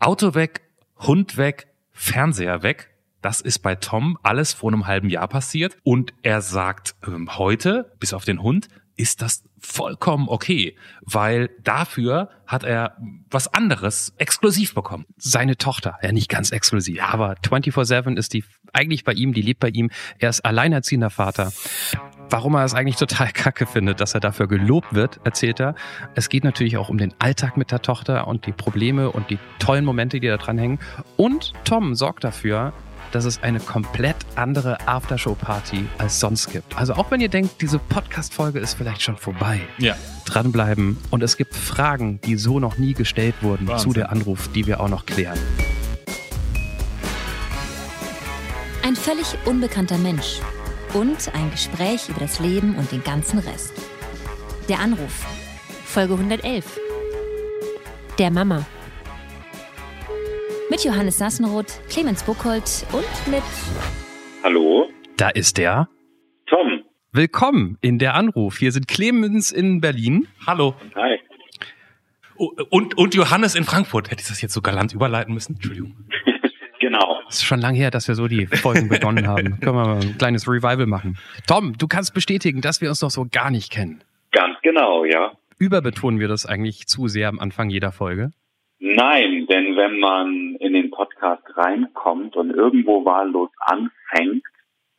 Auto weg, Hund weg, Fernseher weg. Das ist bei Tom alles vor einem halben Jahr passiert. Und er sagt, ähm, heute, bis auf den Hund, ist das vollkommen okay, weil dafür hat er was anderes exklusiv bekommen. Seine Tochter, ja nicht ganz exklusiv, aber 24-7 ist die eigentlich bei ihm, die lebt bei ihm. Er ist alleinerziehender Vater. Warum er es eigentlich total kacke findet, dass er dafür gelobt wird, erzählt er. Es geht natürlich auch um den Alltag mit der Tochter und die Probleme und die tollen Momente, die da dran hängen. Und Tom sorgt dafür, dass es eine komplett andere Aftershow-Party als sonst gibt. Also auch wenn ihr denkt, diese Podcast-Folge ist vielleicht schon vorbei, ja. dranbleiben. Und es gibt Fragen, die so noch nie gestellt wurden Wahnsinn. zu der Anruf, die wir auch noch klären. Ein völlig unbekannter Mensch und ein Gespräch über das Leben und den ganzen Rest. Der Anruf. Folge 111. Der Mama mit Johannes Sassenroth, Clemens Buchholz und mit. Hallo? Da ist der. Tom. Willkommen in der Anruf. Hier sind Clemens in Berlin. Hallo. Hi. Und, und Johannes in Frankfurt. Hätte ich das jetzt so galant überleiten müssen? Entschuldigung. genau. Es ist schon lange her, dass wir so die Folgen begonnen haben. Können wir mal ein kleines Revival machen. Tom, du kannst bestätigen, dass wir uns noch so gar nicht kennen. Ganz genau, ja. Überbetonen wir das eigentlich zu sehr am Anfang jeder Folge? Nein, denn wenn man in den Podcast reinkommt und irgendwo wahllos anfängt,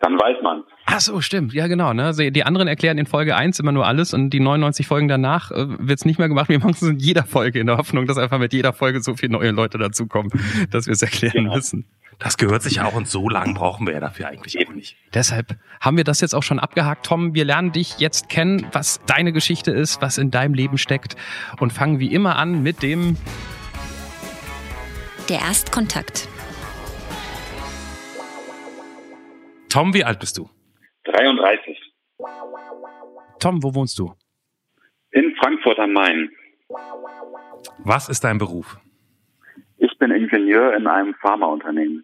dann weiß man. Ach so, stimmt. Ja, genau. Ne? Also die anderen erklären in Folge 1 immer nur alles und die 99 Folgen danach äh, wird's nicht mehr gemacht. Wir machen es in jeder Folge in der Hoffnung, dass einfach mit jeder Folge so viele neue Leute dazukommen, dass wir es erklären genau. müssen. Das gehört sich ja auch und so lang brauchen wir ja dafür eigentlich eben nicht. Deshalb haben wir das jetzt auch schon abgehakt. Tom, wir lernen dich jetzt kennen, was deine Geschichte ist, was in deinem Leben steckt und fangen wie immer an mit dem der Erstkontakt. Tom, wie alt bist du? 33. Tom, wo wohnst du? In Frankfurt am Main. Was ist dein Beruf? Ich bin Ingenieur in einem Pharmaunternehmen.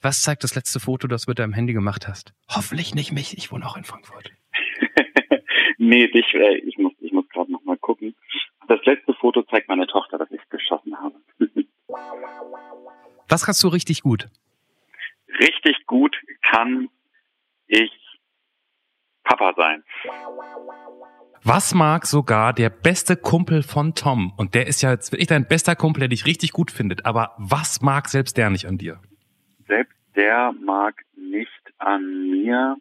Was zeigt das letzte Foto, das du mit deinem Handy gemacht hast? Hoffentlich nicht mich, ich wohne auch in Frankfurt. nee, dich, äh, ich muss, ich muss gerade noch mal gucken. Das letzte Foto zeigt meine Tochter, das ich geschossen habe. Was kannst du richtig gut? Richtig gut kann ich Papa sein. Was mag sogar der beste Kumpel von Tom? Und der ist ja jetzt wirklich dein bester Kumpel, der dich richtig gut findet. Aber was mag selbst der nicht an dir? Selbst der mag nicht an mir,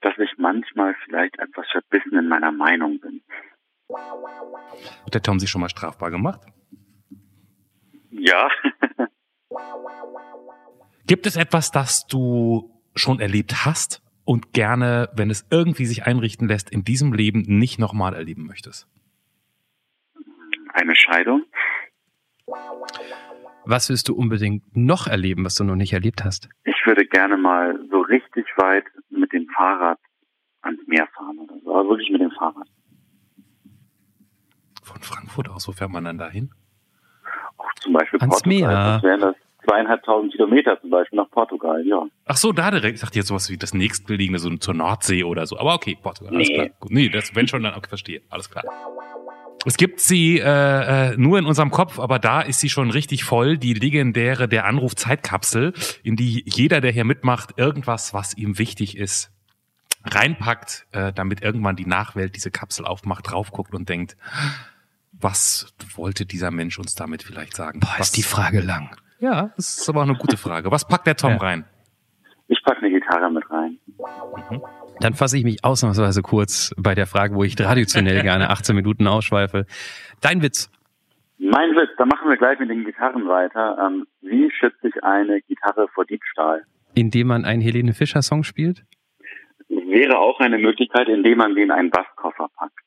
dass ich manchmal vielleicht etwas verbissen in meiner Meinung bin. Hat der Tom sich schon mal strafbar gemacht? Ja. Gibt es etwas, das du schon erlebt hast und gerne, wenn es irgendwie sich einrichten lässt, in diesem Leben nicht nochmal erleben möchtest? Eine Scheidung. Was willst du unbedingt noch erleben, was du noch nicht erlebt hast? Ich würde gerne mal so richtig weit mit dem Fahrrad ans Meer fahren oder so. Aber wirklich mit dem Fahrrad. Von Frankfurt aus, wo fährt man dann dahin? Auch zum Beispiel Ans Portugal. Meer. Das wären das zweieinhalbtausend Kilometer zum Beispiel nach Portugal, ja. Ach so, da direkt. Ich dachte jetzt sowas wie das nächstgelegene, so zur Nordsee oder so. Aber okay, Portugal, alles Nee. klar. Gut. Nee, das, wenn schon, dann okay, verstehe. Alles klar. Es gibt sie äh, äh, nur in unserem Kopf, aber da ist sie schon richtig voll, die legendäre der Anruf-Zeitkapsel, in die jeder, der hier mitmacht, irgendwas, was ihm wichtig ist, reinpackt, äh, damit irgendwann die Nachwelt diese Kapsel aufmacht, draufguckt und denkt, was wollte dieser Mensch uns damit vielleicht sagen? Boah, was, ist die Frage lang. Ja, das ist aber auch eine gute Frage. Was packt der Tom Ja. rein? Ich packe eine Gitarre mit rein. Dann fasse ich mich ausnahmsweise kurz bei der Frage, wo ich traditionell gerne 18 Minuten ausschweife. Dein Witz. Mein Witz, da machen wir gleich mit den Gitarren weiter. Ähm, wie schütze ich eine Gitarre vor Diebstahl? Indem man einen Helene Fischer Song spielt? Wäre auch eine Möglichkeit, indem man den in einen Basskoffer packt.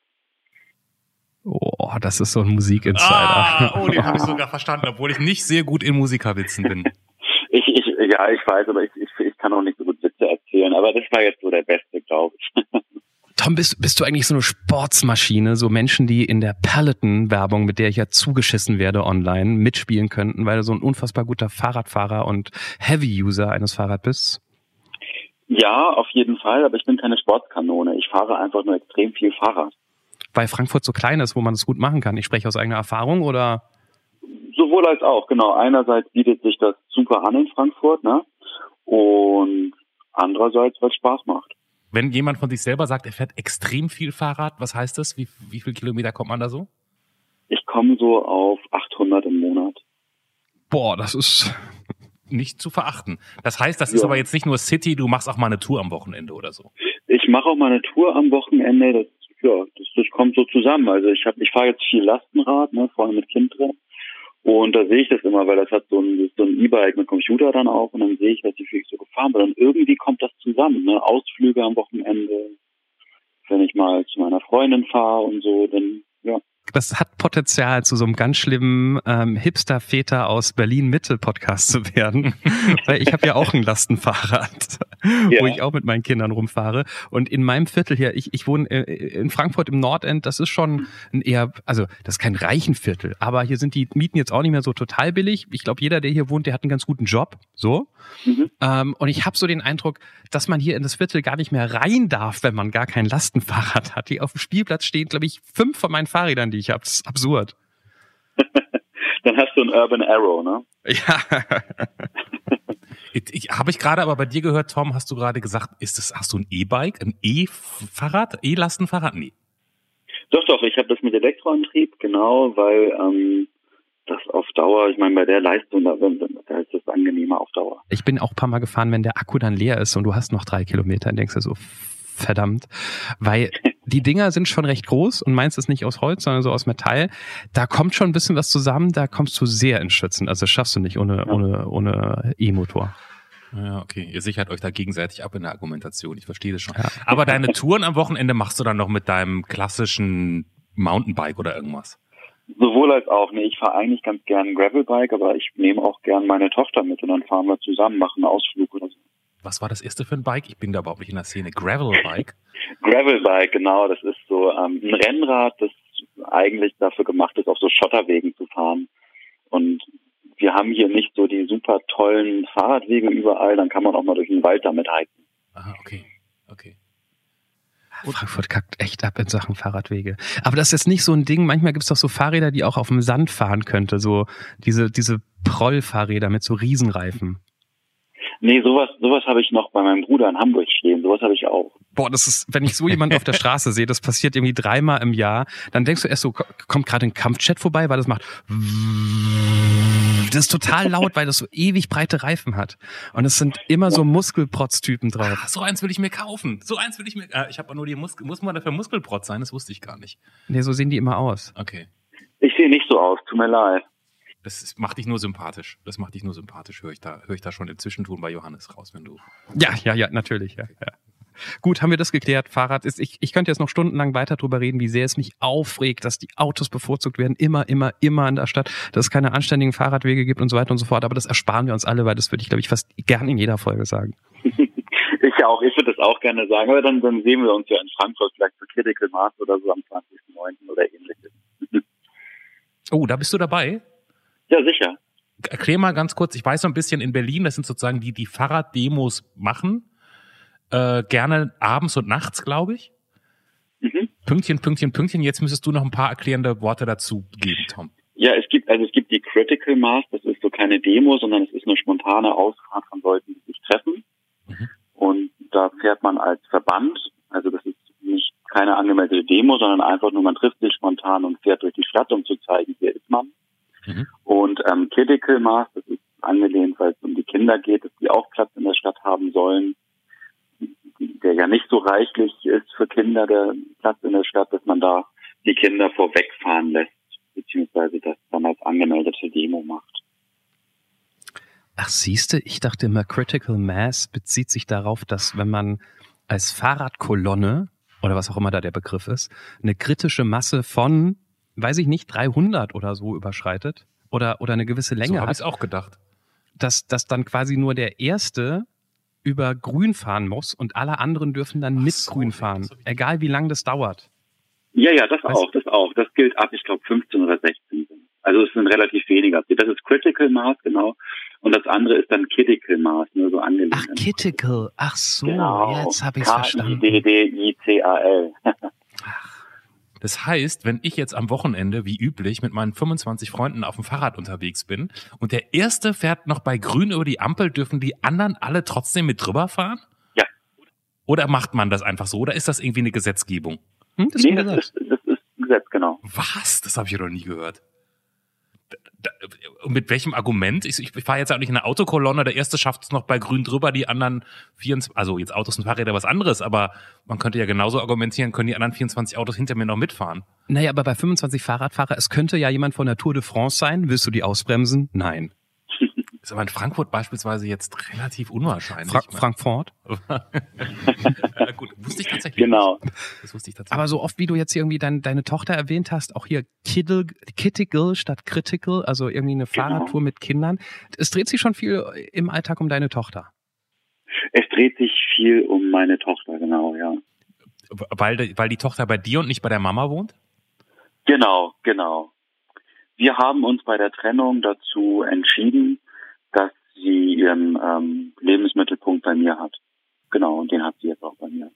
Oh, das ist so ein Musikinsider. Ah, oh, den habe ich sogar verstanden, obwohl ich nicht sehr gut in Musikerwitzen bin. Ich, ich, ja, ich weiß, aber ich, ich, ich kann auch nicht so gut Witze erzählen. Aber das war jetzt so der Beste, glaube ich. Tom, bist, bist du eigentlich so eine Sportsmaschine? So Menschen, die in der Peloton-Werbung, mit der ich ja zugeschissen werde online, mitspielen könnten, weil du so ein unfassbar guter Fahrradfahrer und Heavy-User eines Fahrrads bist? Ja, auf jeden Fall, aber ich bin keine Sportskanone. Ich fahre einfach nur extrem viel Fahrrad. Weil Frankfurt so klein ist, wo man es gut machen kann. Ich spreche aus eigener Erfahrung oder? Sowohl als auch, genau. Einerseits bietet sich das super an in Frankfurt, ne? Und andererseits, weil es Spaß macht. Wenn jemand von sich selber sagt, er fährt extrem viel Fahrrad, was heißt das? Wie, wie viel Kilometer kommt man da so? Ich komme so auf 800 im Monat. Boah, das ist nicht zu verachten. Das heißt, das ist Ja. aber jetzt nicht nur City, du machst auch mal eine Tour am Wochenende oder so. Ich mache auch mal eine Tour am Wochenende. Das, ja, das, das kommt so zusammen. Also ich habe, ich fahre jetzt viel Lastenrad, ne, vor mit Kind drin. Und da sehe ich das immer, weil das hat so ein, so ein E-Bike mit Computer dann auch und dann sehe ich, was wie viel ich so gefahren bin. Und irgendwie kommt das zusammen, ne? Ausflüge am Wochenende, wenn ich mal zu meiner Freundin fahre und so, dann ja. Das hat Potenzial, zu so einem ganz schlimmen ähm, Hipster-Väter aus Berlin-Mitte-Podcast zu werden. Weil ich habe ja auch ein Lastenfahrrad, wo Ja. ich auch mit meinen Kindern rumfahre. Und in meinem Viertel hier, ich, ich wohne äh, in Frankfurt im Nordend, das ist schon ein eher, also das ist kein reichen Viertel, aber hier sind die Mieten jetzt auch nicht mehr so total billig. Ich glaube, jeder, der hier wohnt, der hat einen ganz guten Job. So. Mhm. Ähm, und ich habe so den Eindruck, dass man hier in das Viertel gar nicht mehr rein darf, wenn man gar kein Lastenfahrrad hat. Hier auf dem Spielplatz stehen, glaube ich, fünf von meinen Fahrrädern, die ich habe. Das ist absurd. Dann hast du ein Urban Arrow, ne? Ja. Ich, ich, Habe ich gerade aber bei dir gehört, Tom, hast du gerade gesagt, ist das, hast du ein E-Bike, ein E-Fahrrad, E-Lastenfahrrad? Nee. Doch, doch, ich habe das mit Elektroantrieb, genau, weil ähm, das auf Dauer, ich meine, bei der Leistung, da, da ist es angenehmer auf Dauer. Ich bin auch ein paar Mal gefahren, wenn der Akku dann leer ist und du hast noch drei Kilometer, dann denkst du so, verdammt. Weil die Dinger sind schon recht groß und meins ist nicht aus Holz, sondern so aus Metall. Da kommt schon ein bisschen was zusammen, da kommst du sehr ins Schützen. Also das schaffst du nicht ohne, Ja. ohne, ohne E-Motor. Ja, okay. Ihr sichert euch da gegenseitig ab in der Argumentation. Ich verstehe das schon. Ja. Aber deine Touren am Wochenende machst du dann noch mit deinem klassischen Mountainbike oder irgendwas? Sowohl als auch, ne, ich fahre eigentlich ganz gern ein Gravelbike, aber ich nehme auch gern meine Tochter mit und dann fahren wir zusammen, machen einen Ausflug oder so. Was war das erste für ein Bike? Ich bin da überhaupt nicht in der Szene. Gravelbike? Gravelbike, genau, das ist so ähm, ein Rennrad, das eigentlich dafür gemacht ist, auf so Schotterwegen zu fahren. Und wir haben hier nicht so die super tollen Fahrradwege überall, dann kann man auch mal durch den Wald damit hiken. Aha, okay. Okay. Frankfurt kackt echt ab in Sachen Fahrradwege. Aber das ist jetzt nicht so ein Ding. Manchmal gibt es doch so Fahrräder, die auch auf dem Sand fahren könnte. So diese, diese Prollfahrräder mit so Riesenreifen. Nee, sowas, sowas habe ich noch bei meinem Bruder in Hamburg stehen. Sowas habe ich auch. Boah, das ist, wenn ich so jemanden auf der Straße sehe, das passiert irgendwie dreimal im Jahr, dann denkst du erst so, ko- kommt gerade ein Kampfjet vorbei, weil das macht. Das ist total laut, weil das so ewig breite Reifen hat. Und es sind immer so Muskelprotz-Typen drauf. Ah, so eins will ich mir kaufen. So eins will ich mir. Äh, ich habe nur die Muskel. Muss man dafür Muskelprotz sein? Das wusste ich gar nicht. Nee, so sehen die immer aus. Okay. Ich sehe nicht so aus, tut mir leid. Das macht dich nur sympathisch. Das macht dich nur sympathisch. Höre ich da, höre ich da schon im Zwischentun bei Johannes raus, wenn du. Ja, ja, ja, natürlich. Ja, ja. Gut, haben wir das geklärt. Fahrrad ist, ich, ich könnte jetzt noch stundenlang weiter drüber reden, wie sehr es mich aufregt, dass die Autos bevorzugt werden, immer, immer, immer in der Stadt, dass es keine anständigen Fahrradwege gibt und so weiter und so fort. Aber das ersparen wir uns alle, weil das würde ich, glaube ich, fast gern in jeder Folge sagen. Ich ja auch, ich würde das auch gerne sagen, aber dann, dann sehen wir uns ja in Frankfurt vielleicht zu Critical Mass oder so am 20.09. oder ähnliches. Oh, da bist du dabei? Ja, sicher. Erklär mal ganz kurz, ich weiß so ein bisschen in Berlin, das sind sozusagen die, die Fahrraddemos machen. Äh, gerne abends und nachts, glaube ich. Mhm. Pünktchen, Pünktchen, Pünktchen. Jetzt müsstest du noch ein paar erklärende Worte dazu geben, Tom. Ja, es gibt, also es gibt die Critical Mass, das ist so keine Demo, sondern es ist eine spontane Ausfahrt von Leuten, die sich treffen. Mhm. Und da fährt man als Verband, also das ist nicht keine angemeldete Demo, sondern einfach nur, man trifft sich spontan und fährt durch die Stadt, um zu zeigen, hier ist man. Mhm. Und ähm, Critical Mass, das ist angelehnt, weil es um die Kinder geht, dass die auch Platz in der Stadt haben sollen, der ja nicht so reichlich ist für Kinder, der Platz in der Stadt, dass man da die Kinder vorwegfahren lässt, beziehungsweise das dann als angemeldete Demo macht. Ach, siehste, ich dachte immer, Critical Mass bezieht sich darauf, dass wenn man als Fahrradkolonne oder was auch immer da der Begriff ist, eine kritische Masse von, weiß ich nicht, 300 oder so überschreitet oder, oder eine gewisse so Länge habe ich hat, es auch gedacht. dass, dass dann quasi nur der Erste über Grün fahren muss und alle anderen dürfen dann Ach mit so, Grün fahren, hab ich- egal wie lang das dauert. Ja, ja, das Was? auch, das auch. Das gilt ab, ich glaube, 15 oder 16. Also es sind relativ weniger. Das ist Critical Mass, genau. Und das andere ist dann Critical Mass, nur so angelehnt. Ach, Critical, ach so, Genau. jetzt habe ich es verstanden. K-I-D-D-I-C-A-L. Das heißt, wenn ich jetzt am Wochenende, wie üblich, mit meinen 25 Freunden auf dem Fahrrad unterwegs bin und der erste fährt noch bei grün über die Ampel, dürfen die anderen alle trotzdem mit drüber fahren? Ja. Oder macht man das einfach so? Oder ist das irgendwie eine Gesetzgebung? Hm, das Nee, ist das ist, das ist ein Gesetz, genau. Was? Das habe ich ja noch nie gehört. Mit welchem Argument? Ich, ich fahre jetzt auch nicht in eine Autokolonne, der erste schafft es noch bei grün drüber, die anderen 24, also jetzt Autos und Fahrräder was anderes, aber man könnte ja genauso argumentieren, können die anderen 24 Autos hinter mir noch mitfahren. Naja, aber bei 25 Fahrradfahrer, es könnte ja jemand von der Tour de France sein. Willst du die ausbremsen? Nein. Ist aber in Frankfurt beispielsweise jetzt relativ unwahrscheinlich. Fra Frankfurt. äh, gut, wusste ich tatsächlich. Genau. Das wusste ich tatsächlich. Aber so oft, wie du jetzt irgendwie dein, deine Tochter erwähnt hast, auch hier Kiddle, Kittical statt Critical, also irgendwie eine Fahrradtour mit Kindern. Es dreht sich schon viel im Alltag um deine Tochter. Es dreht sich viel um meine Tochter, genau, ja. weil, weil die Tochter bei dir und nicht bei der Mama wohnt? Genau, genau. Wir haben uns bei der Trennung dazu entschieden, dass sie ihren ähm, Lebensmittelpunkt bei mir hat. Genau, und den hat sie jetzt auch bei mir.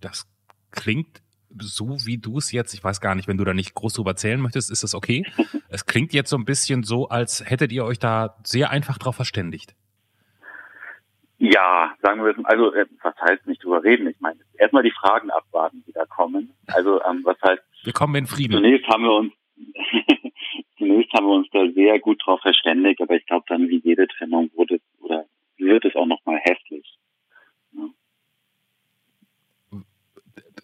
Das klingt so, wie du es jetzt, ich weiß gar nicht, wenn du da nicht groß drüber erzählen möchtest, ist das okay? es klingt jetzt so ein bisschen so, als hättet ihr euch da sehr einfach drauf verständigt. Ja, sagen wir es, also äh, was heißt nicht drüber reden? Ich meine, erstmal die Fragen abwarten, die da kommen. Also ähm, was heißt, Wir kommen in Frieden. zunächst haben wir uns zunächst haben wir uns da sehr gut drauf verständigt, aber ich glaube dann wie jede Trennung wurde oder wird es auch nochmal hässlich.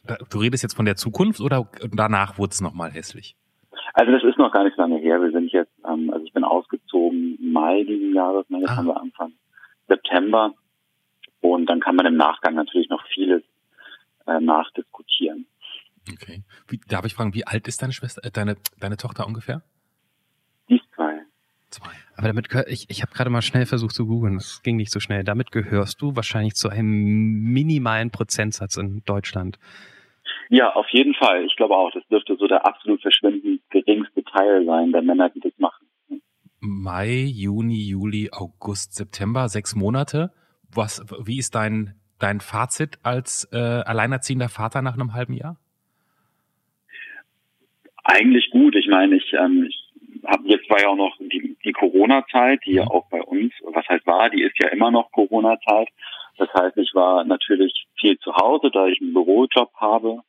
Da- Du redest jetzt von der Zukunft oder danach wurde es nochmal hässlich? Also das ist noch gar nicht lange her. Wir sind jetzt, ähm, also ich bin ausgezogen im Mai diesen Jahres, ne, jetzt Ah. haben wir Anfang September. Und dann kann man im Nachgang natürlich noch vieles äh, nachdiskutieren. Okay. Wie, darf ich fragen, wie alt ist deine Schwester, äh, deine, deine Tochter ungefähr? Die zwei. Zwei. Aber damit ich, ich habe gerade mal schnell versucht zu googeln, das ging nicht so schnell. Damit gehörst du wahrscheinlich zu einem minimalen Prozentsatz in Deutschland. Ja, auf jeden Fall. Ich glaube auch, das dürfte so der absolut verschwindend geringste Teil sein der Männer, die das machen. Mai, Juni, Juli, August, September, sechs Monate. Was, wie ist dein, dein Fazit als äh, alleinerziehender Vater nach einem halben Jahr? Eigentlich gut. Ich meine, ich, ähm, ich habe jetzt war ja auch noch die, die Corona-Zeit, die ja Mhm. auch bei uns, was heißt war, die ist ja immer noch Corona-Zeit. Das heißt, ich war natürlich viel zu Hause, da ich einen Bürojob habe.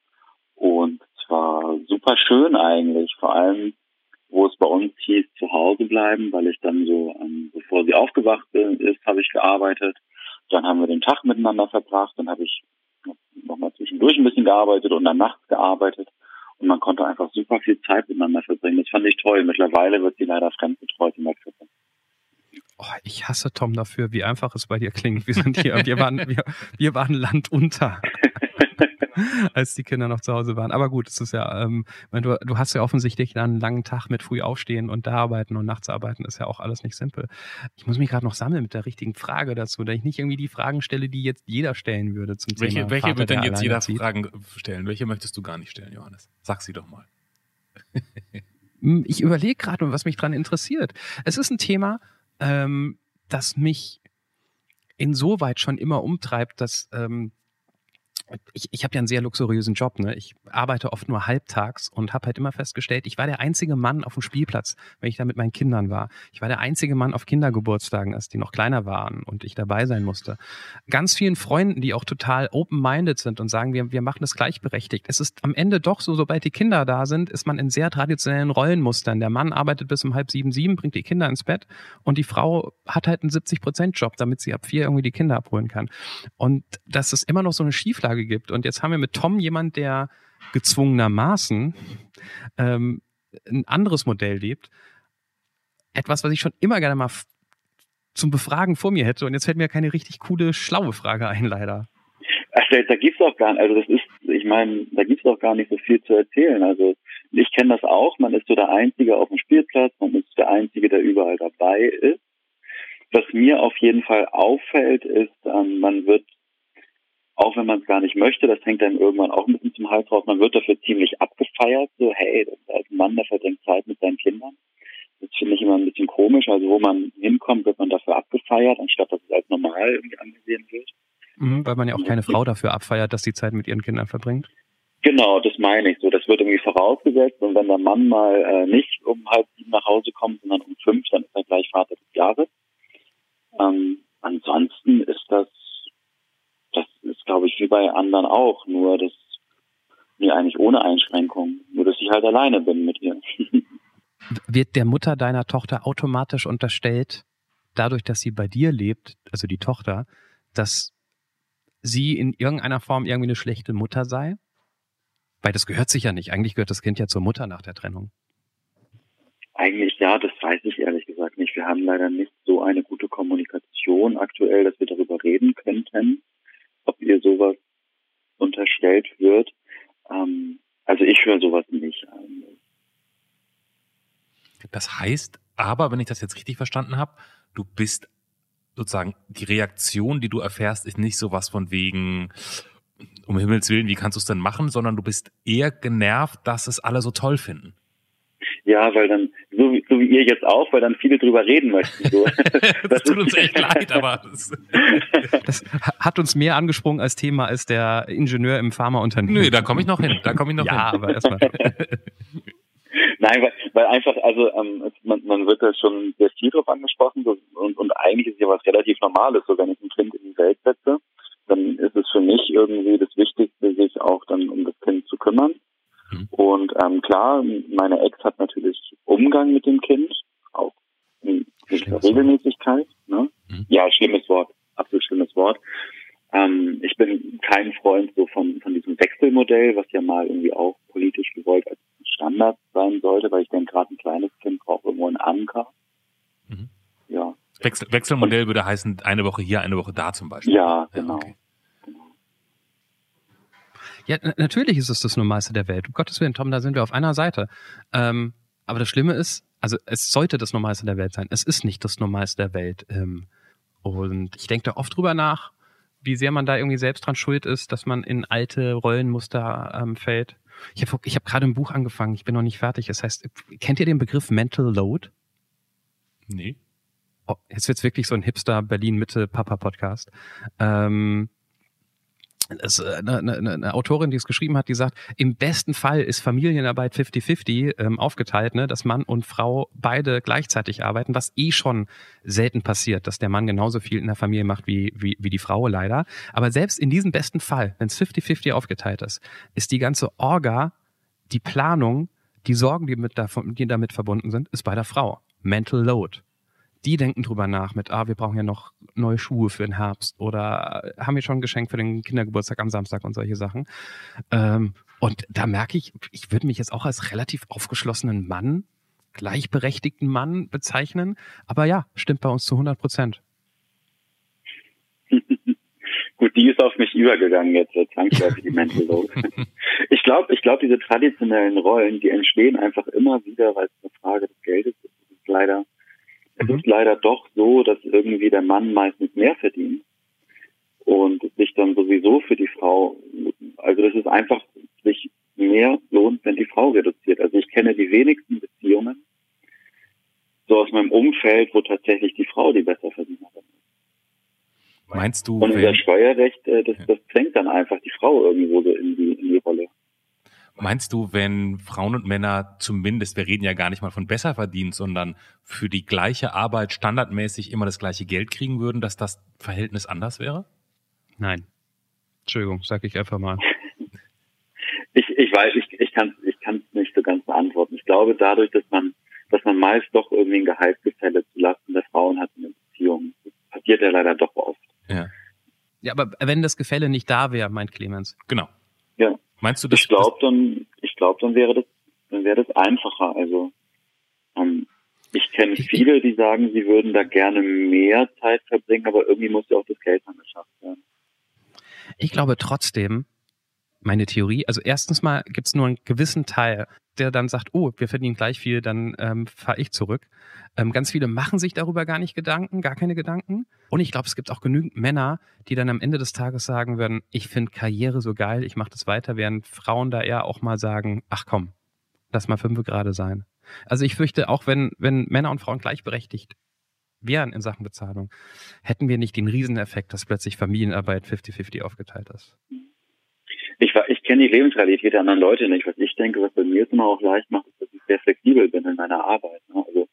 Und es war super schön eigentlich, vor allem, wo es bei uns hieß, zu Hause bleiben, weil ich dann so, ähm, bevor sie aufgewacht ist, habe ich gearbeitet. Dann haben wir den Tag miteinander verbracht, dann habe ich nochmal zwischendurch ein bisschen gearbeitet und dann nachts gearbeitet. Und man konnte einfach super viel Zeit miteinander verbringen. Das fand ich toll. Mittlerweile wird sie leider fremdbetreut in der Krippe. Oh, ich hasse Tom dafür, wie einfach es bei dir klingt. Wir sind hier, wir waren, wir, wir waren landunter, als die Kinder noch zu Hause waren. Aber gut, es ist ja, ähm, du, du hast ja offensichtlich einen langen Tag mit früh aufstehen und da arbeiten und nachts arbeiten, ist ja auch alles nicht simpel. Ich muss mich gerade noch sammeln mit der richtigen Frage dazu, da ich nicht irgendwie die Fragen stelle, die jetzt jeder stellen würde zum Welche, Thema. welche Vater, wird denn jetzt jeder alleinerzieht. Fragen stellen? Welche möchtest du gar nicht stellen, Johannes? Sag sie doch mal. Hm, Ich überlege gerade, was mich dran interessiert. Es ist ein Thema, ähm, das mich insoweit schon immer umtreibt, dass ähm, ich, ich habe ja einen sehr luxuriösen Job. Ne? Ich arbeite oft nur halbtags und habe halt immer festgestellt, ich war der einzige Mann auf dem Spielplatz, wenn ich da mit meinen Kindern war. Ich war der einzige Mann auf Kindergeburtstagen, als die noch kleiner waren und ich dabei sein musste. Ganz vielen Freunden, die auch total open-minded sind und sagen, wir, wir machen das gleichberechtigt. Es ist am Ende doch so, sobald die Kinder da sind, ist man in sehr traditionellen Rollenmustern. Der Mann arbeitet bis um halb sieben, sieben, bringt die Kinder ins Bett und die Frau hat halt einen 70-Prozent-Job, damit sie ab vier irgendwie die Kinder abholen kann. Und dass es immer noch so eine Schieflage gibt. Und jetzt haben wir mit Tom jemand, der gezwungenermaßen ähm, ein anderes Modell lebt. Etwas, was ich schon immer gerne mal zum Befragen vor mir hätte. Und jetzt fällt mir keine richtig coole, schlaue Frage ein, leider. Also, da gibt's auch gar also das ist, ich meine, da gibt's auch gar nicht so viel zu erzählen. Also ich kenne das auch, man ist so der Einzige auf dem Spielplatz, man ist der Einzige, der überall dabei ist. Was mir auf jeden Fall auffällt, ist, ähm, man wird, auch wenn man es gar nicht möchte, das hängt einem irgendwann auch ein bisschen zum Hals raus, man wird dafür ziemlich abgefeiert, so hey, da ist ein Mann, der verbringt Zeit mit seinen Kindern. Das finde ich immer ein bisschen komisch. Also wo man hinkommt, wird man dafür abgefeiert, anstatt dass es als normal irgendwie angesehen wird. Mhm, weil man ja auch keine Frau dafür abfeiert, dass die Zeit mit ihren Kindern verbringt. Genau, das meine ich so. Das wird irgendwie vorausgesetzt und wenn der Mann mal äh, nicht um halb sieben nach Hause kommt, sondern um fünf, dann ist er gleich Vater des Jahres. Ähm, ansonsten ist das, das ist glaube ich wie bei anderen auch, nur das nee, eigentlich ohne Einschränkung, nur dass ich halt alleine bin mit ihr. Wird der Mutter deiner Tochter automatisch unterstellt, dadurch, dass sie bei dir lebt, also die Tochter, dass sie in irgendeiner Form irgendwie eine schlechte Mutter sei? Weil das gehört sich ja nicht. Eigentlich gehört das Kind ja zur Mutter nach der Trennung. Eigentlich ja, das weiß ich ehrlich gesagt nicht. Wir haben leider nicht so eine gute Kommunikation aktuell, dass wir darüber reden könnten, unterstellt wird. Ähm, also ich höre sowas nicht. Das heißt aber, wenn ich das jetzt richtig verstanden habe, du bist sozusagen die Reaktion, die du erfährst, ist nicht sowas von wegen, um Himmels Willen, wie kannst du es denn machen, sondern du bist eher genervt, dass es alle so toll finden. Ja, weil dann, so wie, so wie ihr jetzt auch, weil dann viele drüber reden möchten. So. das, das tut uns echt leid, aber das, hat uns mehr angesprungen als Thema als der Ingenieur im Pharmaunternehmen. Nö, da komme ich noch hin. Da komme ich noch ja, hin. aber erstmal. Nein, weil, weil einfach, also ähm, man, man wird da schon sehr viel drauf angesprochen so, und, und eigentlich ist ja was relativ Normales. So wenn ich ein Kind in die Welt setze, dann ist es für mich irgendwie das Wichtigste, sich auch dann um das Kind zu kümmern. Mhm. Und ähm, klar, meine Ex hat natürlich Umgang mit dem Kind, auch in gewisser Regelmäßigkeit. Ne? Mhm. Ja, schlimmes Wort, absolut schlimmes Wort. Ähm, ich bin kein Freund so von, von Wechselmodell, was ja mal irgendwie auch politisch gewollt als Standard sein sollte, weil ich denke, gerade ein kleines Kind braucht irgendwo einen Anker. Mhm. Ja. Wechsel, Wechselmodell würde heißen, eine Woche hier, eine Woche da zum Beispiel. Ja, genau. Ja, okay. Ja, natürlich ist es das Normalste der Welt. Um Gottes Willen, Tom, da sind wir auf einer Seite. Ähm, aber das Schlimme ist, also es sollte das Normalste der Welt sein. Es ist nicht das Normalste der Welt. Ähm, und ich denke da oft drüber nach, wie sehr man da irgendwie selbst dran schuld ist, dass man in alte Rollenmuster ähm, fällt. Ich habe ich hab gerade ein Buch angefangen, ich bin noch nicht fertig. Das heißt, kennt ihr den Begriff Mental Load? Nee. Oh, jetzt wird's wirklich so ein Hipster Berlin-Mitte-Papa-Podcast. Ähm, es, äh, eine, eine, eine Autorin, die es geschrieben hat, die sagt, im besten Fall ist Familienarbeit 50-50 ähm, aufgeteilt, ne, dass Mann und Frau beide gleichzeitig arbeiten, was eh schon selten passiert, dass der Mann genauso viel in der Familie macht wie, wie, wie die Frau leider. Aber selbst in diesem besten Fall, wenn es 50-50 aufgeteilt ist, ist die ganze Orga, die Planung, die Sorgen, die, mit davon, die damit verbunden sind, ist bei der Frau. Mental Load die denken drüber nach mit, ah, wir brauchen ja noch neue Schuhe für den Herbst oder haben wir schon ein Geschenk für den Kindergeburtstag am Samstag und solche Sachen. Ähm, und da merke ich, ich würde mich jetzt auch als relativ aufgeschlossenen Mann, gleichberechtigten Mann bezeichnen. Aber ja, stimmt bei uns zu 100 Prozent. Gut, die ist auf mich übergegangen jetzt, zwangsläufig die Mental Load. ich glaube, ich glaube, diese traditionellen Rollen, die entstehen einfach immer wieder, weil es eine Frage des Geldes ist. Das ist leider es ist leider doch so, dass irgendwie der Mann meistens mehr verdient und sich dann sowieso für die Frau, also das ist einfach sich mehr lohnt, wenn die Frau reduziert. Also ich kenne die wenigsten Beziehungen so aus meinem Umfeld, wo tatsächlich die Frau die besser verdient hat. Meinst du? Und unser Steuerrecht, äh, das, das zwängt dann einfach die Frau irgendwo so in die, in die. Meinst du, wenn Frauen und Männer zumindest, wir reden ja gar nicht mal von besser verdient, sondern für die gleiche Arbeit standardmäßig immer das gleiche Geld kriegen würden, dass das Verhältnis anders wäre? Nein. Entschuldigung, sag ich einfach mal. Ich, ich weiß, ich, ich kann es ich kann's nicht so ganz beantworten. Ich glaube, dadurch, dass man, dass man meist doch irgendwie ein Gehaltsgefälle zulasten der Frauen hat in der Beziehung, passiert ja leider doch oft. Ja. Ja, aber wenn das Gefälle nicht da wäre, meint Clemens. Genau. Ja. Meinst du das? Ich glaube, dann, ich glaube, dann wäre das, dann wäre das einfacher. Also ähm, ich kenne viele, die sagen, sie würden da gerne mehr Zeit verbringen, aber irgendwie muss ja auch das Geld dann geschafft werden. Ich glaube trotzdem, meine Theorie, also erstens mal gibt es nur einen gewissen Teil, der dann sagt, oh, wir verdienen gleich viel, dann ähm, fahre ich zurück. Ähm, ganz viele machen sich darüber gar nicht Gedanken, gar keine Gedanken. Und ich glaube, es gibt auch genügend Männer, die dann am Ende des Tages sagen würden, ich finde Karriere so geil, ich mache das weiter, während Frauen da eher auch mal sagen, ach komm, lass mal fünf gerade sein. Also ich fürchte, auch wenn, wenn Männer und Frauen gleichberechtigt wären in Sachen Bezahlung, hätten wir nicht den Rieseneffekt, dass plötzlich Familienarbeit 50-50 aufgeteilt ist. Ich, ich kenne die Lebensrealität der anderen Leute nicht. Was ich denke, was bei mir es immer auch leicht macht, ist, dass ich sehr flexibel bin in meiner Arbeit. Ne? Also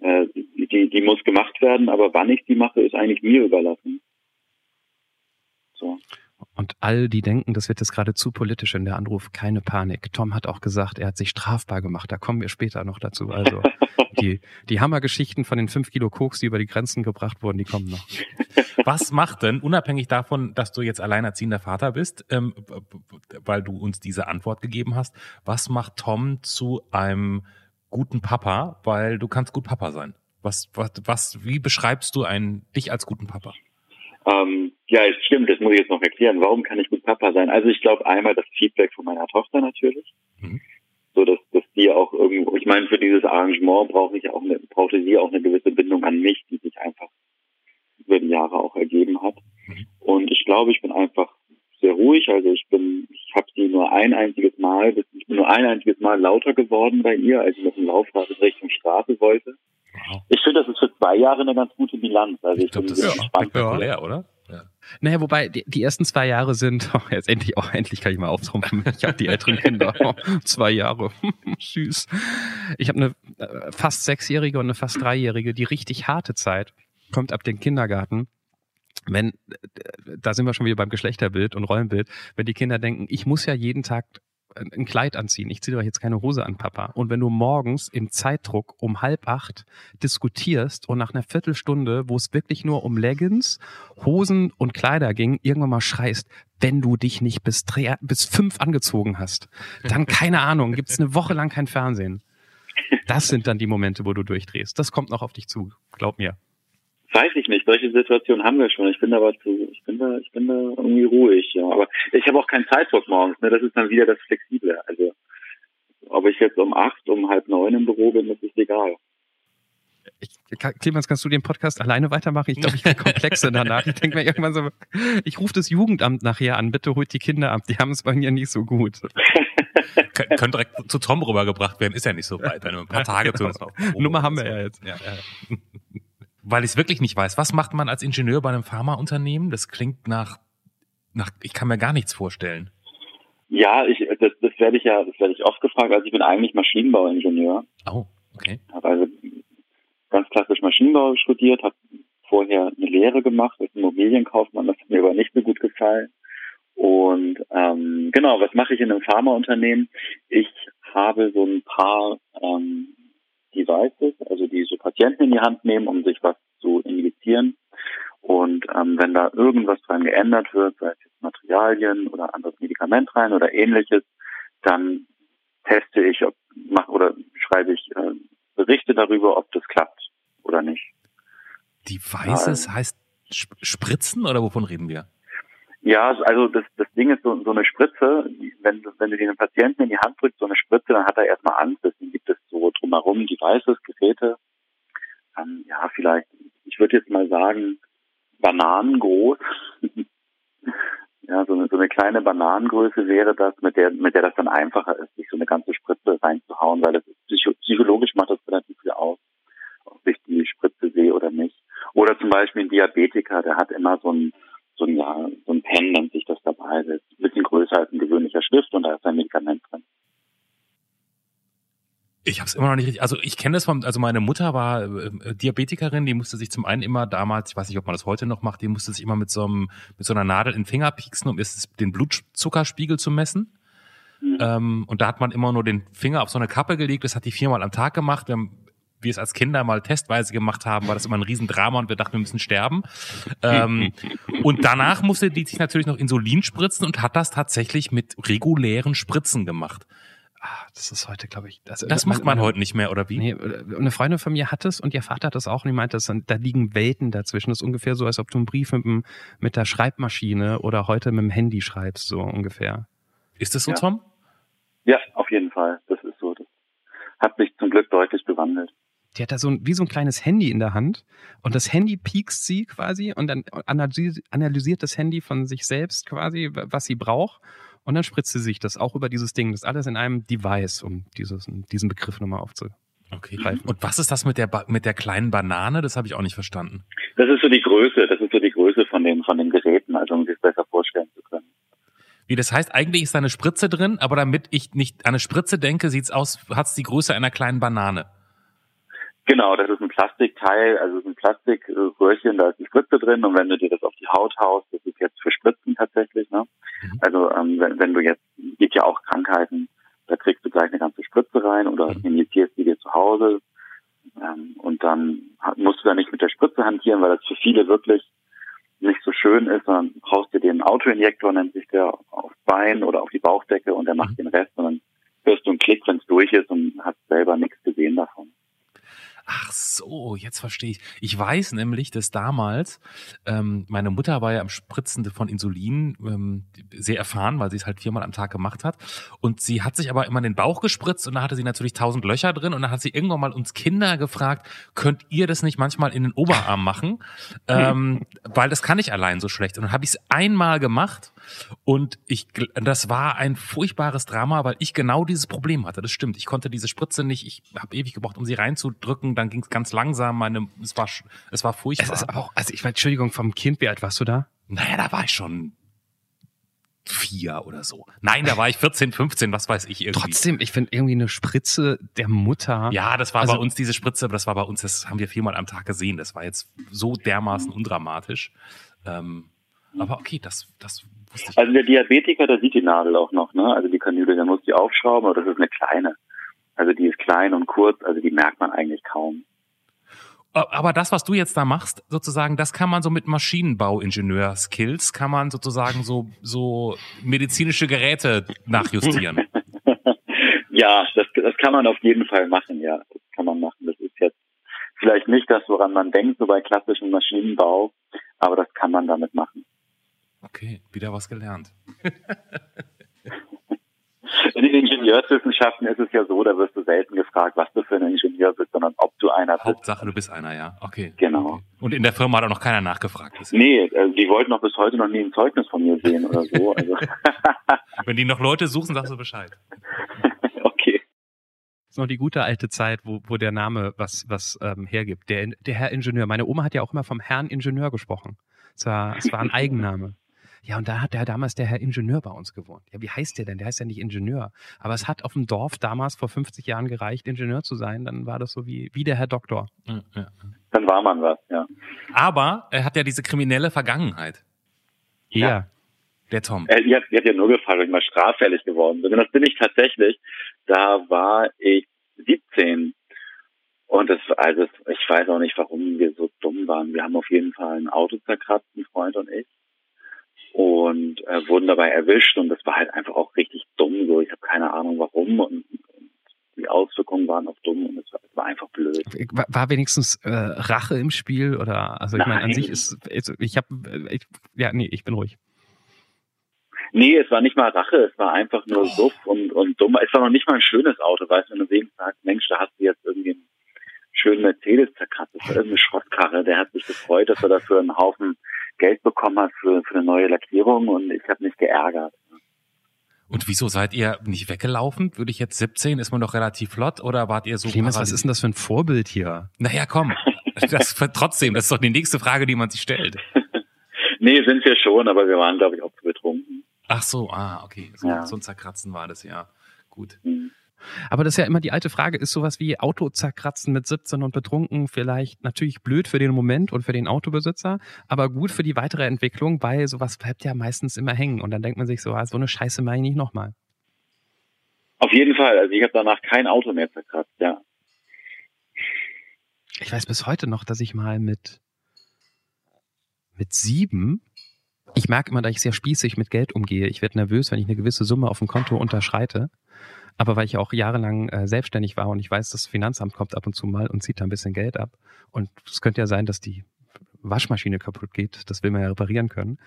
äh, die, die muss gemacht werden, aber wann ich die mache, ist eigentlich mir überlassen. So. Und all die denken, das wird jetzt gerade zu politisch in der Anruf, keine Panik. Tom hat auch gesagt, er hat sich strafbar gemacht. Da kommen wir später noch dazu. Also die, die Hammergeschichten von den fünf Kilo Koks, die über die Grenzen gebracht wurden, die kommen noch. Was macht denn, unabhängig davon, dass du jetzt alleinerziehender Vater bist, ähm, weil du uns diese Antwort gegeben hast, was macht Tom zu einem guten Papa? Weil du kannst gut Papa sein. Was, was, was, wie beschreibst du einen, dich als guten Papa? Ähm, ja, es stimmt, das muss ich jetzt noch erklären. Warum kann ich gut Papa sein? Also ich glaube einmal das Feedback von meiner Tochter natürlich. Mhm. So dass, dass die auch irgendwo, ich meine, für dieses Arrangement brauche ich auch eine, brauchte sie auch eine gewisse Bindung an mich, die sich einfach über die Jahre auch ergeben hat. Mhm. Und ich glaube, ich bin einfach sehr ruhig. Also ich bin, ich habe sie nur ein einziges Mal, ich bin nur ein einziges Mal lauter geworden bei ihr, als ich mit dem Laufrad in Richtung Straße wollte. Wow. Ich finde, das ist für zwei Jahre eine ganz gute Bilanz. Also ich, ich glaube, das ist spektakulär, ja. oder? Ja. Naja, wobei die, die ersten zwei Jahre sind, oh, jetzt endlich, oh, endlich kann ich mal auftrumpfen. Ich habe die älteren Kinder, oh, zwei Jahre, süß. Ich habe eine äh, fast sechsjährige und eine fast dreijährige, die richtig harte Zeit kommt ab dem Kindergarten wenn, da sind wir schon wieder beim Geschlechterbild und Rollenbild, wenn die Kinder denken, ich muss ja jeden Tag ein Kleid anziehen. Ich ziehe doch jetzt keine Hose an, Papa. Und wenn du morgens im Zeitdruck um halb acht diskutierst und nach einer Viertelstunde, wo es wirklich nur um Leggings, Hosen und Kleider ging, irgendwann mal schreist, wenn du dich nicht bis, drei, bis fünf angezogen hast, dann keine Ahnung, gibt es eine Woche lang kein Fernsehen. Das sind dann die Momente, wo du durchdrehst. Das kommt noch auf dich zu, glaub mir. Weiß ich nicht. Solche Situationen haben wir schon. Ich bin aber zu, ich bin da, ich bin da irgendwie ruhig, ja. Aber ich habe auch keinen Zeitdruck morgens, ne? Das ist dann wieder das Flexible. Also, ob ich jetzt um acht, um halb neun im Büro bin, das ist egal. Ich, Clemens, kannst du den Podcast alleine weitermachen? Ich glaube, ich bin komplexe danach. Ich denke mir irgendwann so, ich rufe das Jugendamt nachher an, bitte holt die Kinder ab, die haben es bei mir nicht so gut. Kön können direkt zu Tom rübergebracht werden, ist ja nicht so weit, ein paar Tage zu uns auf. Nummer haben wir ja jetzt. Ja, ja weil ich es wirklich nicht weiß. Was macht man als Ingenieur bei einem Pharmaunternehmen? Das klingt nach, nach, ich kann mir gar nichts vorstellen. Ja, ich, das, das werde ich ja, das werde ich oft gefragt. Also ich bin eigentlich Maschinenbauingenieur. Oh, okay. Habe also ganz klassisch Maschinenbau studiert, habe vorher eine Lehre gemacht als Immobilienkaufmann. Das hat mir aber nicht so gut gefallen. Und ähm, genau, was mache ich in einem Pharmaunternehmen? Ich habe so ein paar ähm, Devices, also die so Patienten in die Hand nehmen, um sich was zu injizieren. Und ähm, wenn da irgendwas dran geändert wird, sei es jetzt Materialien oder anderes Medikament rein oder ähnliches, dann teste ich ob, mach, oder schreibe ich äh, Berichte darüber, ob das klappt oder nicht. Devices ja, heißt Spritzen oder wovon reden wir? Ja, also das, das Ding ist so, so eine Spritze, wenn, wenn du den Patienten in die Hand drückst, so eine Spritze, dann hat er erstmal Angst, deswegen gibt es so drumherum Devices, Geräte, ähm, ja, vielleicht, ich würde jetzt mal sagen, bananengroß. ja, so eine, so eine kleine Bananengröße wäre das, mit der, mit der das dann einfacher ist, sich so eine ganze Spritze reinzuhauen, weil das psychologisch macht das relativ viel aus, ob ich die Spritze sehe oder nicht. Oder zum Beispiel ein Diabetiker, der hat immer so ein so ein, ja, so ein Pen nennt sich das dabei. Das ist ein bisschen größer als ein gewöhnlicher Stift und da ist ein Medikament drin. Ich habe es immer noch nicht richtig. Also ich kenne das von, also meine Mutter war äh, Diabetikerin, die musste sich zum einen immer damals, ich weiß nicht, ob man das heute noch macht, die musste sich immer mit so einem, mit so einer Nadel in den Finger pieksen, um erst den Blutzuckerspiegel zu messen. Mhm. Ähm, und da hat man immer nur den Finger auf so eine Kappe gelegt. Das hat die viermal am Tag gemacht. Wir haben wir es als Kinder mal testweise gemacht haben, war das immer ein Riesendrama und wir dachten, wir müssen sterben. ähm, und danach musste die sich natürlich noch Insulin spritzen und hat das tatsächlich mit regulären Spritzen gemacht. Ah, das ist heute, glaube ich. Also, das macht man heute nicht mehr, oder wie? Nee, eine Freundin von mir hat es und ihr Vater hat es auch und die meinte, da liegen Welten dazwischen. Das ist ungefähr so, als ob du einen Brief mit, dem, mit der Schreibmaschine oder heute mit dem Handy schreibst, so ungefähr. Ist das so, ja. Tom? Ja, auf jeden Fall. Das ist so. Das hat sich zum Glück deutlich gewandelt die hat da so ein, wie so ein kleines Handy in der Hand und das Handy piekst sie quasi und dann analysiert das Handy von sich selbst quasi, was sie braucht und dann spritzt sie sich das auch über dieses Ding. Das ist alles in einem Device, um dieses, diesen Begriff nochmal aufzugreifen. Okay. Und was ist das mit der mit der kleinen Banane? Das habe ich auch nicht verstanden. Das ist so die Größe. Das ist so die Größe von den von den Geräten, also um sich das besser vorstellen zu können. Wie das heißt, eigentlich ist da eine Spritze drin, aber damit ich nicht an eine Spritze denke, sieht's aus, hat's die Größe einer kleinen Banane. Genau, das ist ein Plastikteil, also ein Plastikröhrchen, da ist die Spritze drin und wenn du dir das auf die Haut haust, das ist jetzt für Spritzen tatsächlich, ne? Mhm. Also ähm, wenn, wenn du jetzt, gibt ja auch Krankheiten, da kriegst du gleich eine ganze Spritze rein oder Mhm. injizierst die dir zu Hause ähm, und dann musst du da nicht mit der Spritze hantieren, weil das für viele wirklich nicht so schön ist, sondern haust dir den Autoinjektor, nennt sich der, aufs Bein oder auf die Bauchdecke und der macht Mhm. den Rest und dann hörst du einen Klick, wenn es durch ist und hast selber nichts gesehen davon. Ach so, jetzt verstehe ich. Ich weiß nämlich, dass damals ähm, meine Mutter war ja am Spritzen von Insulin ähm, sehr erfahren, weil sie es halt viermal am Tag gemacht hat. Und sie hat sich aber immer in den Bauch gespritzt und da hatte sie natürlich tausend Löcher drin und dann hat sie irgendwann mal uns Kinder gefragt, könnt ihr das nicht manchmal in den Oberarm machen? ähm, weil das kann ich allein so schlecht. Und dann habe ich es einmal gemacht und ich, das war ein furchtbares Drama, weil ich genau dieses Problem hatte. Das stimmt. Ich konnte diese Spritze nicht, ich habe ewig gebraucht, um sie reinzudrücken. Dann ging es ganz langsam. Meine, es war, es war Es furchtbar. ist aber auch, also ich meine, Entschuldigung, vom Kind, wie alt warst du da? naja, da war ich schon vier oder so. Nein, da war ich 14, 15, was weiß ich irgendwie. Trotzdem, ich finde irgendwie eine Spritze der Mutter. Ja, das war Also- bei uns diese Spritze, aber das war bei uns, das haben wir viermal am Tag gesehen. Das war jetzt so dermaßen undramatisch. Ähm, aber okay, das, das. Also der Diabetiker, der sieht die Nadel auch noch, ne? Also die Kanüle, der muss die aufschrauben, aber das ist eine kleine. Also die ist klein und kurz, also die merkt man eigentlich kaum. Aber das, was du jetzt da machst, sozusagen, das kann man so mit Maschinenbauingenieur-Skills, kann man sozusagen so, so medizinische Geräte nachjustieren. ja, das, das kann man auf jeden Fall machen, ja. Das kann man machen. Das ist jetzt vielleicht nicht das, woran man denkt, so bei klassischem Maschinenbau, aber das kann man damit machen. Okay, wieder was gelernt. In den Ingenieurswissenschaften ist es ja so, da wirst du selten gefragt, was du für ein Ingenieur bist, sondern ob du einer bist. Hauptsache, du bist einer, ja. Okay. Genau. Okay. Und in der Firma hat auch noch keiner nachgefragt. Nee, also die wollten noch bis heute noch nie ein Zeugnis von mir sehen oder so. Also, Wenn die noch Leute suchen, sagst du Bescheid. okay. Das ist noch die gute alte Zeit, wo, wo der Name was, was ähm, hergibt. Der, der Herr Ingenieur. Meine Oma hat ja auch immer vom Herrn Ingenieur gesprochen. Es war, es war ein Eigenname. Ja, und da hat der damals der Herr Ingenieur bei uns gewohnt. Ja, wie heißt der denn? Der heißt ja nicht Ingenieur. Aber es hat auf dem Dorf damals vor 50 Jahren gereicht, Ingenieur zu sein. Dann war das so wie, wie der Herr Doktor. Ja, ja. Dann war man was, ja. Aber er hat ja diese kriminelle Vergangenheit, Ja. der Tom. Äh, ihr, ihr habt ja nur gefragt, ob ich mal straffällig geworden bin. Und das bin ich tatsächlich. Da war ich 17. Und das, also ich weiß auch nicht, warum wir so dumm waren. Wir haben auf jeden Fall ein Auto zerkratzt, ein Freund und ich. Und äh, wurden dabei erwischt und das war halt einfach auch richtig dumm. So, ich habe keine Ahnung warum und, und die Auswirkungen waren auch dumm und es war, war einfach blöd. War, wenigstens äh, Rache im Spiel oder also ich meine an sich ist ich habe ich, ja nee ich bin ruhig Nee, es war nicht mal Rache, es war einfach nur Suff und, und dumm. Es war noch nicht mal ein schönes Auto, weißt du, wenn du sehen sagst, Mensch, da hast du jetzt irgendwie einen schönen Mercedes zerkratzt, das war irgendeine Schrottkarre, der hat sich gefreut, dass er dafür einen Haufen Geld bekommen hat für, für eine neue Lackierung und ich habe mich geärgert. Und wieso seid ihr nicht weggelaufen? Würde ich jetzt 17, ist man doch relativ flott oder wart ihr so Clemens, was ist denn das für ein Vorbild hier Naja, komm. Das trotzdem, das ist doch die nächste Frage, die man sich stellt. Nee, sind wir schon, aber wir waren, glaube ich, auch zu betrunken. Ach so, ah, okay. So, Ja. so ein Zerkratzen war das, ja. Gut. Hm. Aber das ist ja immer die alte Frage, ist sowas wie Auto zerkratzen mit 17 und betrunken vielleicht natürlich blöd für den Moment und für den Autobesitzer, aber gut für die weitere Entwicklung, weil sowas bleibt ja meistens immer hängen und dann denkt man sich so, ah, so eine Scheiße mache ich nicht nochmal. Auf jeden Fall, also ich habe danach kein Auto mehr zerkratzt, ja. Ich weiß bis heute noch, dass ich mal mit, mit sieben, ich merke immer, dass ich sehr spießig mit Geld umgehe. Ich werde nervös, wenn ich eine gewisse Summe auf dem Konto unterschreite. Aber weil ich auch jahrelang äh, selbstständig war und ich weiß, das Finanzamt kommt ab und zu mal und zieht da ein bisschen Geld ab. Und es könnte ja sein, dass die Waschmaschine kaputt geht. Das will man ja reparieren können.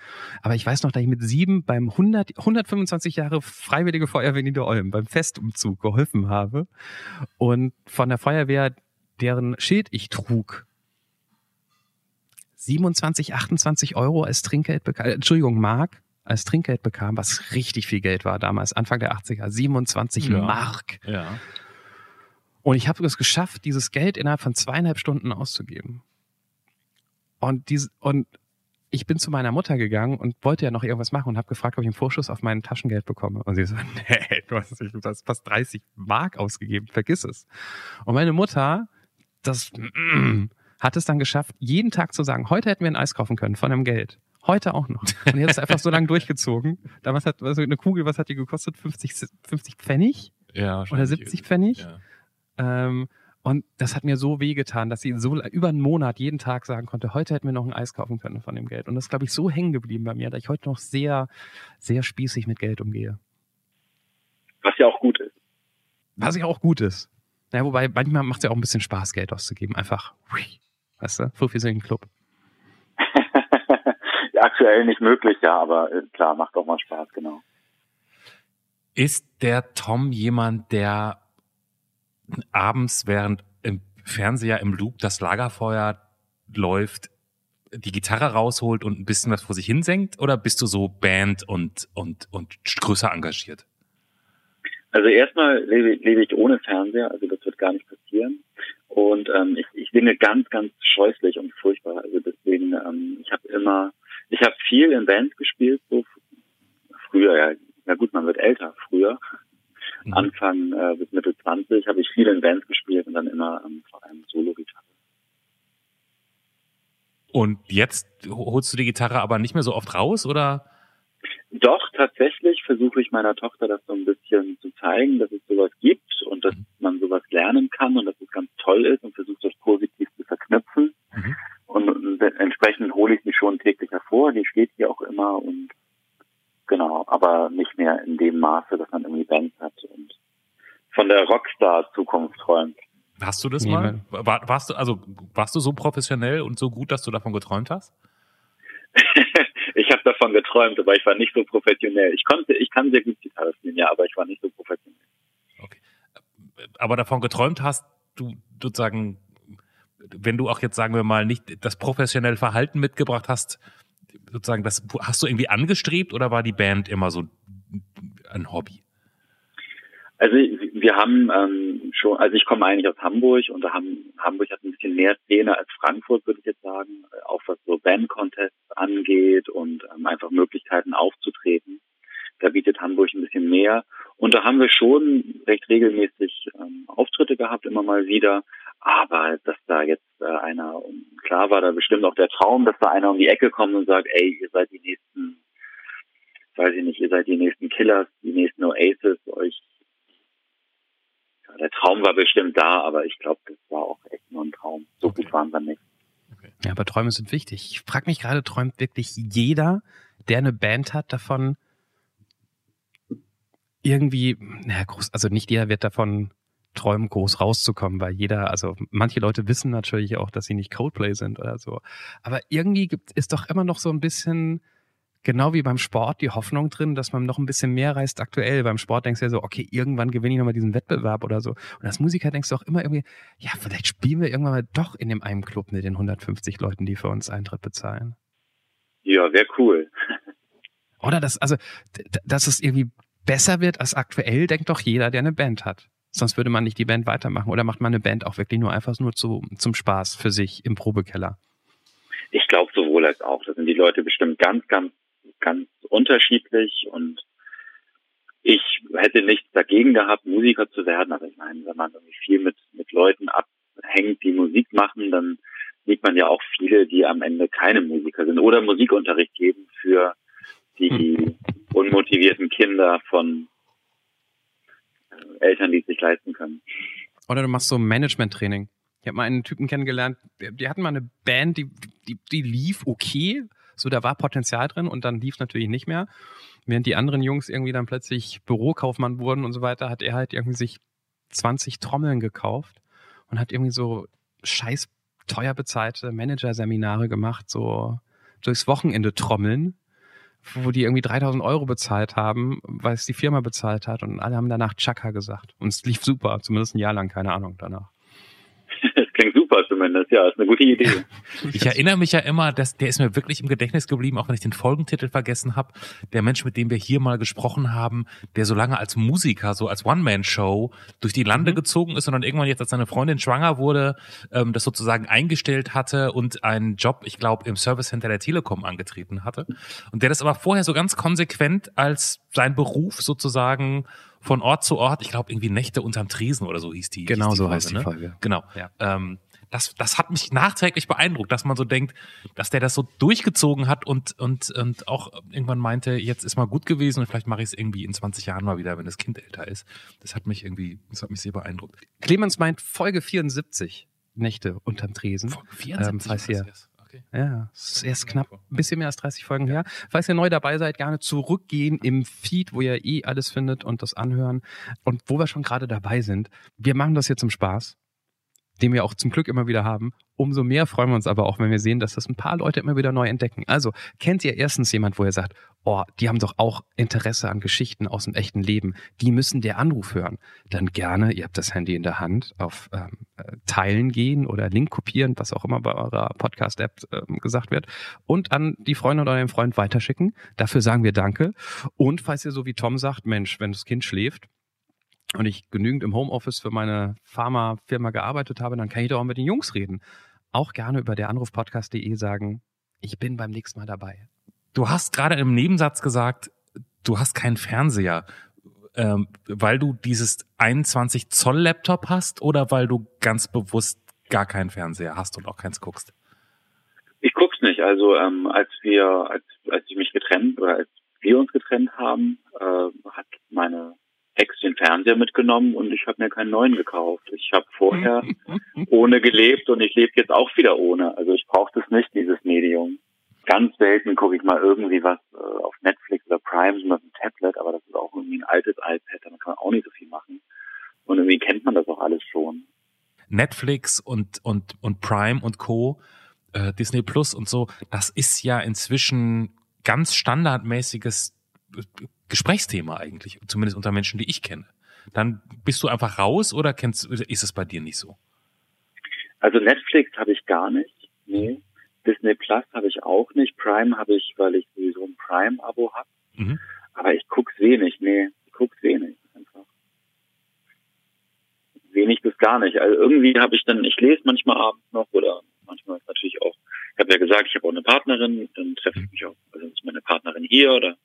Aber ich weiß noch, dass ich mit sieben beim 100, 125 Jahre Freiwillige Feuerwehr Niederolm beim Festumzug geholfen habe und von der Feuerwehr deren Schild ich trug, 27, 28 Euro als Trinkgeld bekam, äh, Entschuldigung, Mark als Trinkgeld bekam, was richtig viel Geld war damals, Anfang der 80er, 27 Ja. Mark. Ja. Und ich habe es geschafft, dieses Geld innerhalb von zweieinhalb Stunden auszugeben. Und diese, und ich bin zu meiner Mutter gegangen und wollte ja noch irgendwas machen und habe gefragt, ob ich einen Vorschuss auf mein Taschengeld bekomme. Und sie so, nee, du hast, du hast fast 30 Mark ausgegeben, vergiss es. Und meine Mutter, das mm, hat es dann geschafft, jeden Tag zu sagen, heute hätten wir ein Eis kaufen können von dem Geld. Heute auch noch. Und jetzt ist einfach so lange durchgezogen. Damals hat also eine Kugel, was hat die gekostet? 50, 50 Pfennig? Ja, Oder 70 Pfennig? Ja. Ähm, und das hat mir so wehgetan, dass sie so über einen Monat jeden Tag sagen konnte, heute hätten wir noch ein Eis kaufen können von dem Geld. Und das ist, glaube ich, so hängen geblieben bei mir, dass ich heute noch sehr, sehr spießig mit Geld umgehe. Was ja auch gut ist. Was ja auch gut ist. Ja, wobei manchmal macht es ja auch ein bisschen Spaß, Geld auszugeben. Einfach, weißt du, so viel sind im Club. Aktuell nicht möglich, ja, aber äh, klar, macht auch mal Spaß, genau. Ist der Tom jemand, der abends, während im Fernseher im Loop das Lagerfeuer läuft, die Gitarre rausholt und ein bisschen was vor sich hinsenkt? Oder bist du so Band und, und, und größer engagiert? Also erstmal lebe, lebe ich ohne Fernseher, also das wird gar nicht passieren. Und ähm, ich, ich singe ganz, ganz scheußlich und furchtbar. Also deswegen, ähm, ich habe immer, ich habe viel in Bands gespielt, so früher, ja, na gut, man wird älter, früher. Mhm. Anfang äh, bis Mitte 20 habe ich viel in Bands gespielt und dann immer ähm, vor allem Solo-Gitarre. Und jetzt holst du die Gitarre aber nicht mehr so oft raus, oder? Doch, tatsächlich versuche ich meiner Tochter das so ein bisschen zu zeigen, dass es sowas gibt und dass mhm. man sowas lernen kann und dass es ganz toll ist und versuche das positiv zu verknüpfen. Mhm. Und, entsprechend hole ich sie schon täglich hervor. Die steht hier auch immer und genau, aber nicht mehr in dem Maße, dass man irgendwie Bands hat und von der Rockstar-Zukunft träumt. Hast du das nee, mal? War, warst du also warst du so professionell und so gut, dass du davon geträumt hast? ich habe davon geträumt, aber ich war nicht so professionell. Ich konnte, ich kann sehr gut Gitarre spielen, ja, aber ich war nicht so professionell. Okay. Aber davon geträumt hast du sozusagen, wenn du auch jetzt sagen wir mal nicht das professionelle Verhalten mitgebracht hast, sozusagen das hast du irgendwie angestrebt oder war die Band immer so ein Hobby? Also wir haben ähm, schon, also ich komme eigentlich aus Hamburg und da haben, Hamburg hat ein bisschen mehr Szene als Frankfurt, würde ich jetzt sagen, auch was so Band-Contests angeht und ähm, einfach Möglichkeiten aufzutreten. Da bietet Hamburg ein bisschen mehr. Und da haben wir schon recht regelmäßig ähm, Auftritte gehabt, immer mal wieder. Aber dass da jetzt äh, einer, klar war da bestimmt auch der Traum, dass da einer um die Ecke kommt und sagt, ey, ihr seid die nächsten, weiß ich nicht, ihr seid die nächsten Killers, die nächsten Oasis, euch der Traum war bestimmt da, aber ich glaube, das war auch echt nur ein Traum. So okay. gut waren wir nicht. Okay. Ja, aber Träume sind wichtig. Ich frage mich gerade, träumt wirklich jeder, der eine Band hat, davon irgendwie, naja, groß, also nicht jeder wird davon träumen, groß rauszukommen, weil jeder, also manche Leute wissen natürlich auch, dass sie nicht Coldplay sind oder so. Aber irgendwie gibt, ist doch immer noch so ein bisschen genau wie beim Sport die Hoffnung drin, dass man noch ein bisschen mehr reist aktuell. Beim Sport denkst du ja so, okay, irgendwann gewinne ich nochmal diesen Wettbewerb oder so. Und als Musiker denkst du auch immer irgendwie, ja, vielleicht spielen wir irgendwann mal doch in dem einen Club mit den 150 Leuten, die für uns Eintritt bezahlen. Ja, wäre cool. Oder das, also, dass es irgendwie besser wird als aktuell, denkt doch jeder, der eine Band hat. Sonst würde man nicht die Band weitermachen. Oder macht man eine Band auch wirklich nur einfach nur zu, zum Spaß für sich im Probekeller? Ich glaube sowohl als auch. Da sind die Leute bestimmt ganz, ganz ganz unterschiedlich und ich hätte nichts dagegen gehabt, Musiker zu werden, aber ich meine, wenn man irgendwie viel mit, mit Leuten abhängt, die Musik machen, dann sieht man ja auch viele, die am Ende keine Musiker sind oder Musikunterricht geben für die unmotivierten Kinder von Eltern, die es sich leisten können. Oder du machst so Management-Training. Ich habe mal einen Typen kennengelernt, die hatten mal eine Band, die, die, die lief okay, so, da war Potenzial drin und dann lief natürlich nicht mehr. Während die anderen Jungs irgendwie dann plötzlich Bürokaufmann wurden und so weiter, hat er halt irgendwie sich 20 Trommeln gekauft und hat irgendwie so scheiß teuer bezahlte Managerseminare gemacht, so durchs Wochenende trommeln, wo die irgendwie 3000 Euro bezahlt haben, weil es die Firma bezahlt hat und alle haben danach Chaka gesagt. Und es lief super, zumindest ein Jahr lang, keine Ahnung danach. Klingt super zumindest. Ja, ist eine gute Idee. Ich erinnere mich ja immer, dass der ist mir wirklich im Gedächtnis geblieben, auch wenn ich den Folgentitel vergessen habe. Der Mensch, mit dem wir hier mal gesprochen haben, der so lange als Musiker, so als One-Man-Show durch die Lande mhm. gezogen ist und dann irgendwann jetzt, als seine Freundin schwanger wurde, ähm, das sozusagen eingestellt hatte und einen Job, ich glaube, im Service Center der Telekom angetreten hatte. Und der das aber vorher so ganz konsequent als sein Beruf sozusagen von Ort zu Ort, ich glaube irgendwie Nächte unterm Tresen oder so hieß die. Genau hieß die so Folge, heißt die ne? Folge. Genau. Ja. Ähm, das, das hat mich nachträglich beeindruckt, dass man so denkt, dass der das so durchgezogen hat und, und, und auch irgendwann meinte, jetzt ist mal gut gewesen und vielleicht mache ich es irgendwie in 20 Jahren mal wieder, wenn das Kind älter ist. Das hat mich irgendwie, das hat mich sehr beeindruckt. Clemens meint Folge 74, Nächte unterm Tresen. Folge 74? Ähm, falls ihr, Okay. Ja, es ist erst knapp ein bisschen mehr als 30 Folgen her. Falls ihr neu dabei seid, gerne zurückgehen im Feed, wo ihr eh alles findet und das anhören. Und wo wir schon gerade dabei sind, wir machen das jetzt zum Spaß den wir auch zum Glück immer wieder haben. Umso mehr freuen wir uns aber auch, wenn wir sehen, dass das ein paar Leute immer wieder neu entdecken. Also kennt ihr erstens jemand, wo ihr sagt, oh, die haben doch auch Interesse an Geschichten aus dem echten Leben. Die müssen der Anruf hören. Dann gerne, ihr habt das Handy in der Hand, auf ähm, äh, Teilen gehen oder Link kopieren, was auch immer bei eurer Podcast-App ähm, gesagt wird, und an die Freundin oder den Freund weiterschicken. Dafür sagen wir Danke. Und falls ihr so wie Tom sagt, Mensch, wenn das Kind schläft, und ich genügend im Homeoffice für meine Pharmafirma gearbeitet habe, dann kann ich doch auch mit den Jungs reden. Auch gerne über der Anrufpodcast.de sagen, ich bin beim nächsten Mal dabei. Du hast gerade im Nebensatz gesagt, du hast keinen Fernseher, ähm, weil du dieses 21 Zoll Laptop hast oder weil du ganz bewusst gar keinen Fernseher hast und auch keins guckst? Ich guck's nicht. Also ähm, als wir, als, als ich mich getrennt oder als wir uns getrennt haben, äh, hat meine Ex den Fernseher mitgenommen und ich habe mir keinen neuen gekauft. Ich habe vorher ohne gelebt und ich lebe jetzt auch wieder ohne. Also ich brauche das nicht, dieses Medium. Ganz selten gucke ich mal irgendwie was äh, auf Netflix oder Prime so mit einem Tablet, aber das ist auch irgendwie ein altes iPad, damit kann man auch nicht so viel machen. Und irgendwie kennt man das auch alles schon. Netflix und, und, und Prime und Co., äh, Disney Plus und so, das ist ja inzwischen ganz standardmäßiges Gesprächsthema eigentlich, zumindest unter Menschen, die ich kenne. Dann bist du einfach raus oder kennst, ist es bei dir nicht so? Also Netflix habe ich gar nicht. Nee. Disney Plus habe ich auch nicht. Prime habe ich, weil ich sowieso ein Prime-Abo habe. Mhm. Aber ich guck's wenig. Nee, ich guck's wenig. Einfach. Wenig bis gar nicht. Also irgendwie habe ich dann, ich lese manchmal abends noch oder manchmal natürlich auch, ich habe ja gesagt, ich habe auch eine Partnerin, dann treffe ich mich auch, also ist meine Partnerin hier oder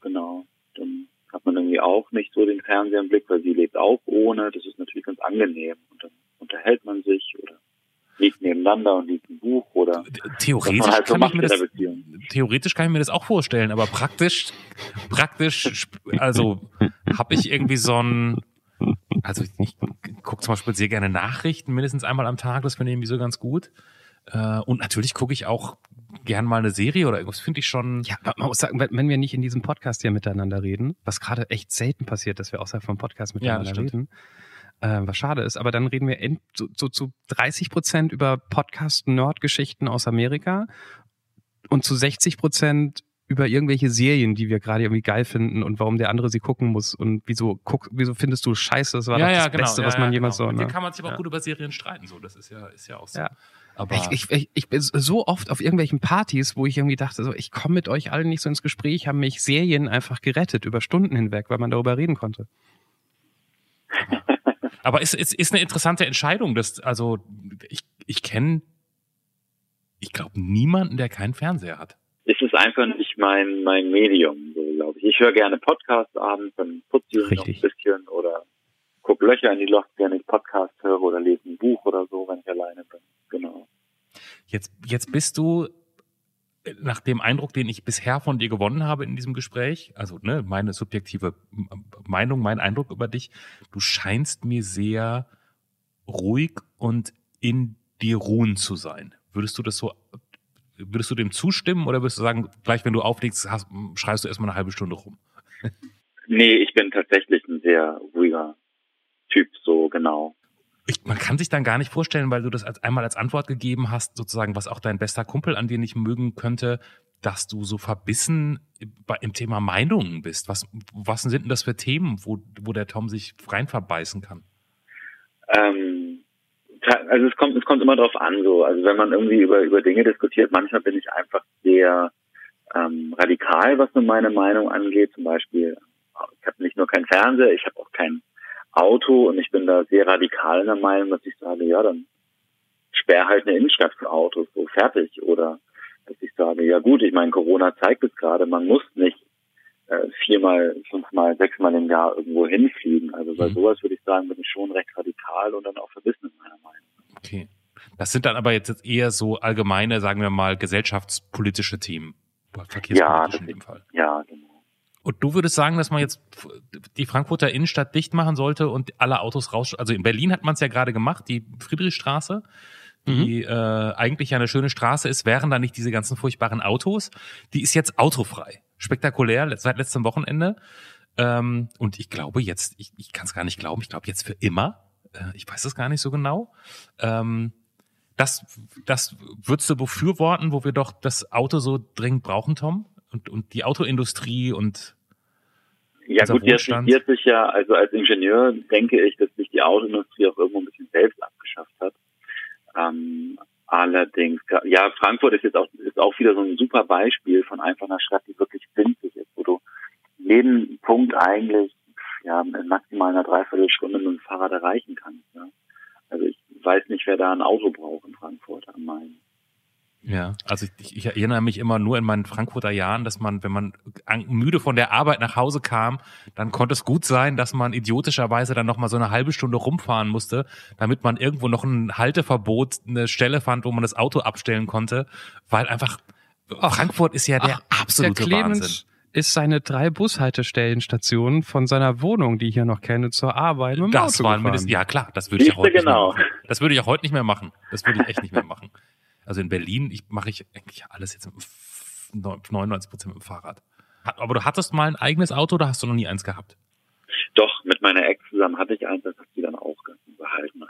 genau. Dann hat man irgendwie auch nicht so den Fernseher im Blick, weil sie lebt auch ohne. Das ist natürlich ganz angenehm. Und dann unterhält man sich oder liegt nebeneinander und liest ein Buch oder theoretisch halt so kann ich mir das theoretisch kann ich mir das auch vorstellen, aber praktisch praktisch also habe ich irgendwie so ein also ich gucke zum Beispiel sehr gerne Nachrichten mindestens einmal am Tag, das finde ich irgendwie so ganz gut. Äh, und natürlich gucke ich auch gern mal eine Serie oder irgendwas, finde ich schon. Ja, man muss sagen, wenn wir nicht in diesem Podcast hier miteinander reden, was gerade echt selten passiert, dass wir außerhalb vom Podcast miteinander ja, reden, äh, was schade ist, aber dann reden wir in, so, so zu 30 Prozent über Podcast-Nerd-Geschichten aus Amerika und zu 60 Prozent über irgendwelche Serien, die wir gerade irgendwie geil finden und warum der andere sie gucken muss und wieso guck, wieso findest du Scheiße, das war ja, das ja, genau, Beste, was man jemals genau. so. Ne? Mit kann man sich aber auch gut über Serien streiten, so das ist ja ist ja auch so. Aber ich, ich, ich bin so oft auf irgendwelchen Partys, wo ich irgendwie dachte, so, ich komme mit euch allen nicht so ins Gespräch, haben mich Serien einfach gerettet über Stunden hinweg, weil man darüber reden konnte. Aber es ist, ist, ist eine interessante Entscheidung. Dass, also ich, ich kenne, ich glaube, niemanden, der keinen Fernseher hat. Es ist einfach nicht mein, mein Medium, so glaube ich. Ich höre gerne Podcasts abends, dann putze ich noch ein bisschen oder gucke Löcher in die Loch, wenn ich Podcast höre oder lese ein Buch oder so, wenn ich alleine bin. Genau. Jetzt, jetzt bist du nach dem Eindruck, den ich bisher von dir gewonnen habe in diesem Gespräch, also ne, meine subjektive Meinung, mein Eindruck über dich, du scheinst mir sehr ruhig und in dir ruhen zu sein. Würdest du das so, würdest du dem zustimmen oder würdest du sagen, gleich wenn du auflegst, hast, schreibst du erstmal eine halbe Stunde rum? nee, ich bin tatsächlich ein sehr ruhiger Typ, so genau ich, man kann sich dann gar nicht vorstellen, weil du das als, einmal als Antwort gegeben hast, sozusagen, was auch dein bester Kumpel an dir nicht mögen könnte, dass du so verbissen im Thema Meinungen bist. Was, was sind denn das für Themen, wo, wo der Tom sich rein verbeißen kann? Ähm, also es kommt, es kommt immer drauf an, so. Also wenn man irgendwie über, über Dinge diskutiert, manchmal bin ich einfach sehr ähm, radikal, was nur meine Meinung angeht. Zum Beispiel, ich habe nicht nur keinen Fernseher, ich habe auch kein Auto und ich bin da sehr radikal in der Meinung, dass ich sage, ja, dann sperr halt eine Innenstadt für Autos, so fertig. Oder dass ich sage, ja gut, ich meine, Corona zeigt es gerade, man muss nicht äh, viermal, fünfmal, sechsmal im Jahr irgendwo hinfliegen. Also bei mhm. sowas würde ich sagen, bin ich schon recht radikal und dann auch verbissen in meiner Meinung. Okay. Das sind dann aber jetzt eher so allgemeine, sagen wir mal, gesellschaftspolitische Themen. Ja, in dem Fall. Ja, genau. Und du würdest sagen, dass man jetzt die Frankfurter Innenstadt dicht machen sollte und alle Autos raus. Also in Berlin hat man es ja gerade gemacht, die Friedrichstraße, die mhm. äh, eigentlich ja eine schöne Straße ist, wären da nicht diese ganzen furchtbaren Autos. Die ist jetzt autofrei. Spektakulär seit letztem Wochenende. Ähm, und ich glaube jetzt, ich, ich kann es gar nicht glauben, ich glaube jetzt für immer. Äh, ich weiß es gar nicht so genau. Ähm, das, das würdest du befürworten, wo wir doch das Auto so dringend brauchen, Tom? Und, und die Autoindustrie und ja gut, jetzt interessiert sich ja, also als Ingenieur denke ich, dass sich die Autoindustrie auch irgendwo ein bisschen selbst abgeschafft hat. Ähm, allerdings, ja, Frankfurt ist jetzt auch, ist auch wieder so ein super Beispiel von einfach einer Stadt, die wirklich winzig ist, wo du jeden Punkt eigentlich ja, in maximal einer Dreiviertelstunde mit dem Fahrrad erreichen kannst. Ne? Also ich weiß nicht, wer da ein Auto braucht in Frankfurt am Main. Ja, also ich, ich, erinnere mich immer nur in meinen Frankfurter Jahren, dass man, wenn man müde von der Arbeit nach Hause kam, dann konnte es gut sein, dass man idiotischerweise dann noch mal so eine halbe Stunde rumfahren musste, damit man irgendwo noch ein Halteverbot, eine Stelle fand, wo man das Auto abstellen konnte, weil einfach ach, Frankfurt ist ja der ach, absolute der Wahnsinn ist seine drei Bushaltestellenstationen von seiner Wohnung, die ich hier noch kenne, zur Arbeit. Mit dem das Auto waren mindestens, ja klar, das würde ich auch heute genau. nicht mehr machen. Das würde ich auch heute nicht mehr machen. Das würde ich echt nicht mehr machen. Also in Berlin ich, mache ich eigentlich alles jetzt 99 Prozent mit dem Fahrrad. Aber du hattest mal ein eigenes Auto oder hast du noch nie eins gehabt? Doch, mit meiner Ex zusammen hatte ich eins, das hat sie dann auch behalten.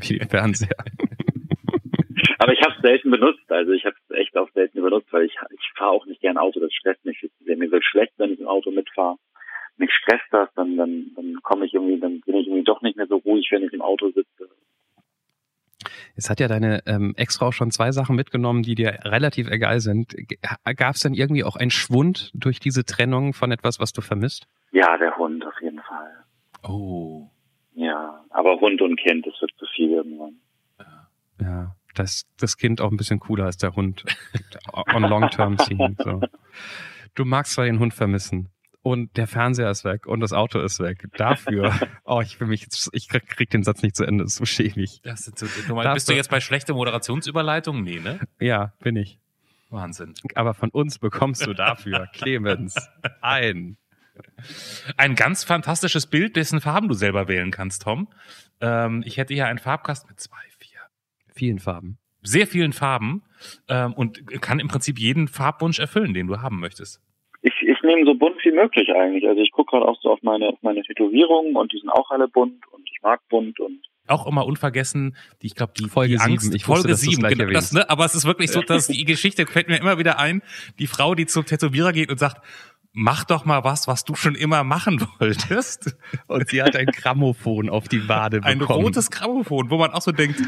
Wie Fernseher. Aber ich habe es selten benutzt, also ich habe es echt auch selten benutzt, weil ich, ich fahre auch nicht gern Auto, das stresst mich. Mir wird schlecht, wenn ich im Auto mitfahre. Mich stresst das, dann, dann, dann komme ich irgendwie, dann bin ich irgendwie doch nicht mehr so ruhig, wenn ich im Auto sitze. Jetzt hat ja deine ähm, Ex-Frau schon zwei Sachen mitgenommen, die dir relativ egal sind. Gab es denn irgendwie auch einen Schwund durch diese Trennung von etwas, was du vermisst? Ja, der Hund auf jeden Fall. Oh. Ja, aber Hund und Kind, das wird zu viel irgendwann. Ja, das, das Kind auch ein bisschen cooler als der Hund. On long term ziehen. So. Du magst zwar den Hund vermissen, und der Fernseher ist weg und das Auto ist weg. Dafür, oh, ich will mich jetzt, ich krieg, krieg den Satz nicht zu Ende, das ist so schäbig. Das ist so, du meinst, bist du jetzt bei schlechter Moderationsüberleitung? Nee, ne? Ja, bin ich. Wahnsinn. Aber von uns bekommst du dafür, Clemens, ein. Ein ganz fantastisches Bild, dessen Farben du selber wählen kannst, Tom. Ähm, ich hätte hier einen Farbkasten mit zwei, vier. Vielen Farben. Sehr vielen Farben ähm, und kann im Prinzip jeden Farbwunsch erfüllen, den du haben möchtest nehme so bunt wie möglich eigentlich. Also ich gucke gerade auch so auf meine, auf meine Tätowierungen und die sind auch alle bunt und ich mag bunt und auch immer unvergessen, die ich glaube die Folge die Angst, 7, ich Folge wusste, 7, genau, das, ne, aber es ist wirklich so, dass die Geschichte fällt mir immer wieder ein, die Frau, die zum Tätowierer geht und sagt, mach doch mal was, was du schon immer machen wolltest. Und sie hat ein Grammophon auf die Wade bekommen. Ein rotes Grammophon, wo man auch so denkt,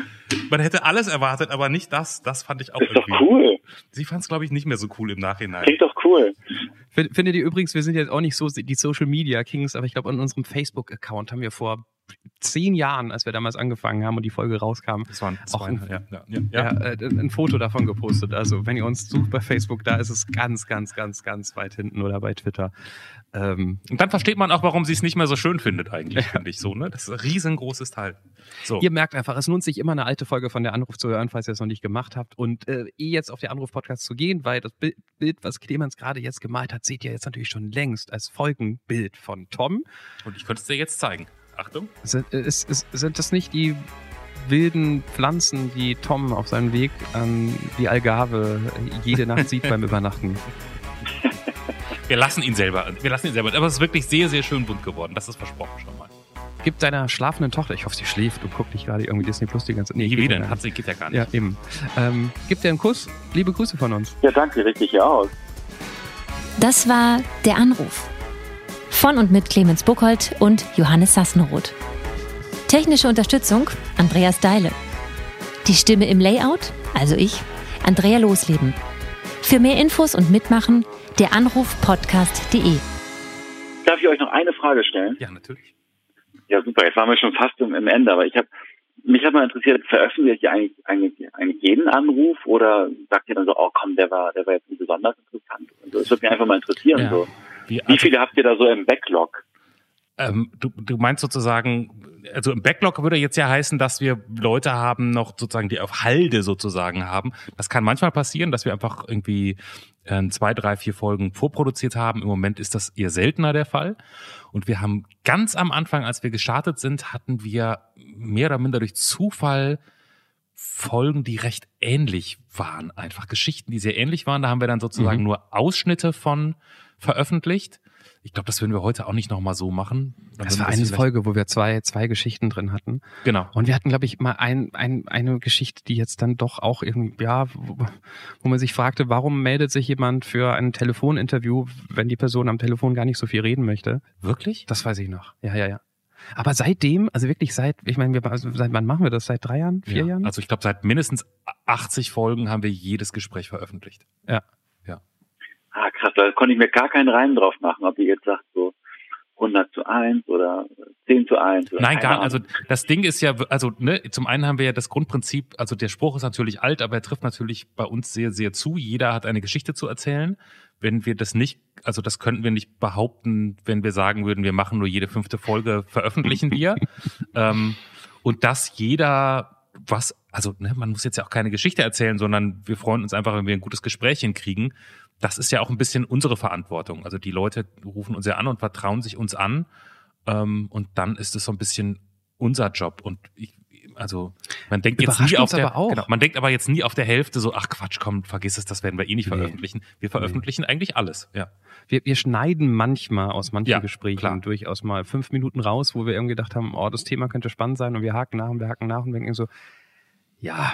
man hätte alles erwartet, aber nicht das. Das fand ich auch ist irgendwie. Doch cool. Sie fand es, glaube ich, nicht mehr so cool im Nachhinein. Klingt doch cool. Findet ihr übrigens, wir sind jetzt auch nicht so die Social Media Kings, aber ich glaube, an unserem Facebook-Account haben wir vor zehn Jahren, als wir damals angefangen haben und die Folge rauskam, das waren auch ein, ja, ja, ja. äh, ein Foto davon gepostet. Also wenn ihr uns sucht bei Facebook, da ist es ganz, ganz, ganz, ganz weit hinten oder bei Twitter. Ähm, und dann versteht man auch, warum sie es nicht mehr so schön findet eigentlich, finde ich so. Ne? Das ist ein riesengroßes Teil. So. Ihr merkt einfach, es lohnt sich immer eine alte Folge von der Anruf zu hören, falls ihr es noch nicht gemacht habt. Und äh, eh jetzt auf den Anruf-Podcast zu gehen, weil das Bild, was Clemens gerade jetzt gemalt hat, seht ihr jetzt natürlich schon längst als Folgenbild von Tom. Und ich könnte es dir jetzt zeigen. Achtung. Sind, äh, ist, ist, sind das nicht die wilden Pflanzen, die Tom auf seinem Weg an die Algarve jede Nacht sieht beim Übernachten? Wir lassen ihn selber. Wir lassen ihn selber. Aber es ist wirklich sehr, sehr schön bunt geworden. Das ist versprochen schon mal. Gib deiner schlafenden Tochter, ich hoffe, sie schläft und guckt nicht gerade irgendwie Disney Plus die ganze Zeit. Nee, wie denn? Hat sie, geht ja gar nicht. Ja, eben. Ähm, gib dir einen Kuss. Liebe Grüße von uns. Ja, danke, richtig hier aus. Das war der Anruf von und mit Clemens Buchholz und Johannes Sassenroth. Technische Unterstützung Andreas Deile. Die Stimme im Layout, also ich, Andrea Losleben. Für mehr Infos und Mitmachen der Anrufpodcast.de. Darf ich euch noch eine Frage stellen? Ja, natürlich. Ja, super. Jetzt waren wir schon fast im, im Ende, aber ich habe mich hat mal interessiert, veröffentlicht ihr eigentlich, eigentlich, eigentlich jeden Anruf oder sagt ihr dann so, oh komm, der war, der war jetzt nicht besonders interessant? Also, das würde mich einfach mal interessieren. Ja. So. Wie, Wie also, viele habt ihr da so im Backlog? ähm, du, du meinst sozusagen, also im Backlog würde jetzt ja heißen, dass wir Leute haben, noch sozusagen, die auf Halde sozusagen haben. Das kann manchmal passieren, dass wir einfach irgendwie äh, zwei, drei, vier Folgen vorproduziert haben. Im Moment ist das eher seltener der Fall. Und wir haben ganz am Anfang, als wir gestartet sind, hatten wir mehr oder minder durch Zufall Folgen, die recht ähnlich waren. Einfach Geschichten, die sehr ähnlich waren. Da haben wir dann sozusagen Mhm. nur Ausschnitte von veröffentlicht. Ich glaube, das würden wir heute auch nicht nochmal so machen. Dann Das war eine Folge, wo wir zwei, zwei Geschichten drin hatten. Genau. Und wir hatten, glaube ich, mal ein, ein, eine Geschichte, die jetzt dann doch auch irgendwie, ja, wo, wo man sich fragte, warum meldet sich jemand für ein Telefoninterview, wenn die Person am Telefon gar nicht so viel reden möchte? Wirklich? Das weiß ich noch. Ja, ja, ja. Aber seitdem, also wirklich seit, ich meine, wir, also seit wann machen wir das? Seit drei Jahren? Vier ja. Jahren? Also ich glaube, seit mindestens 80 Folgen haben wir jedes Gespräch veröffentlicht. Ah, krass, da konnte ich mir gar keinen Reim drauf machen, ob ihr jetzt sagt so 100 zu 1 oder 10 zu 1. Oder Nein, gar Ahnung. Also das Ding ist ja, also ne, zum einen haben wir ja das Grundprinzip, also der Spruch ist natürlich alt, aber er trifft natürlich bei uns sehr, sehr zu. Jeder hat eine Geschichte zu erzählen. Wenn wir das nicht, also das könnten wir nicht behaupten, wenn wir sagen würden, wir machen nur jede fünfte Folge, veröffentlichen wir. ähm, und dass jeder was, also ne, man muss jetzt ja auch keine Geschichte erzählen, sondern wir freuen uns einfach, wenn wir ein gutes Gespräch hinkriegen. Das ist ja auch ein bisschen unsere Verantwortung. Also die Leute rufen uns ja an und vertrauen sich uns an. Ähm, und dann ist es so ein bisschen unser Job. Und ich, also man denkt jetzt nie auf der. Genau, man denkt aber jetzt nie auf der Hälfte so, ach Quatsch, komm, vergiss es, das werden wir eh nicht Nee. veröffentlichen. Wir veröffentlichen eigentlich alles. Ja. Wir, wir schneiden manchmal aus manchen Ja, Gesprächen klar. durchaus mal fünf Minuten raus, wo wir irgendwie gedacht haben, oh, das Thema könnte spannend sein und wir haken nach und wir haken nach und denken so, ja,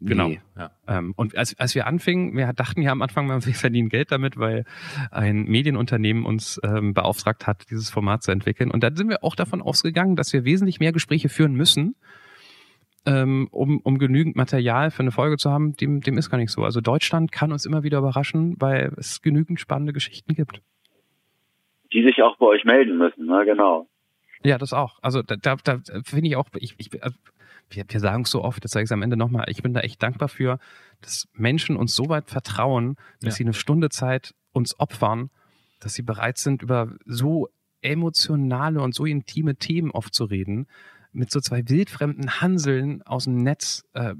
Genau. nee. Ja. Ähm, und als, als wir anfingen, wir dachten ja am Anfang, wir verdienen Geld damit, weil ein Medienunternehmen uns ähm, beauftragt hat, dieses Format zu entwickeln. Und dann sind wir auch davon ausgegangen, dass wir wesentlich mehr Gespräche führen müssen, ähm, um, um genügend Material für eine Folge zu haben. Dem, dem ist gar nicht so. Also Deutschland kann uns immer wieder überraschen, weil es genügend spannende Geschichten gibt. die sich auch bei euch melden müssen, ne? genau. Ja, das auch. Also da, da, da finde ich auch, ich, ich, wir, wir sagen es so oft, das sage ich am Ende nochmal, ich bin da echt dankbar für, dass Menschen uns so weit vertrauen, dass Ja. sie eine Stunde Zeit uns opfern, dass sie bereit sind, über so emotionale und so intime Themen oft zu reden, mit so zwei wildfremden Hanseln aus dem Netz. Äh,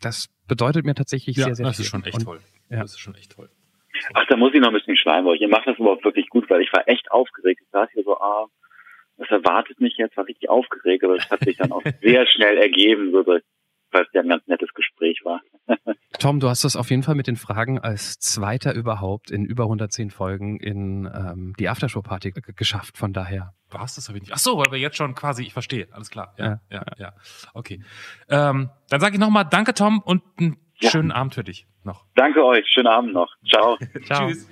das bedeutet mir tatsächlich Ja, sehr, sehr das viel. ist schon echt Und toll. ja. Das ist schon echt toll. Ach, da muss ich noch ein bisschen schleimen, aber ihr macht das überhaupt wirklich gut, weil ich war echt aufgeregt. Ich saß hier so, ah, was erwartet mich jetzt? War richtig aufgeregt, aber es hat sich dann auch sehr schnell ergeben, so dass weil es ja ein ganz nettes Gespräch war. Tom, du hast das auf jeden Fall mit den Fragen als Zweiter überhaupt in über 110 Folgen in ähm, die Aftershow-Party geschafft. Von daher. Was? Das habe ich nicht. Ach so, weil wir jetzt schon quasi, ich verstehe, alles klar. Ja, Ja, ja, ja. Okay. Ähm, dann sage ich nochmal Danke, Tom, und einen Ja. schönen Abend für dich noch. Danke euch, schönen Abend noch. Ciao. Ciao. Tschüss.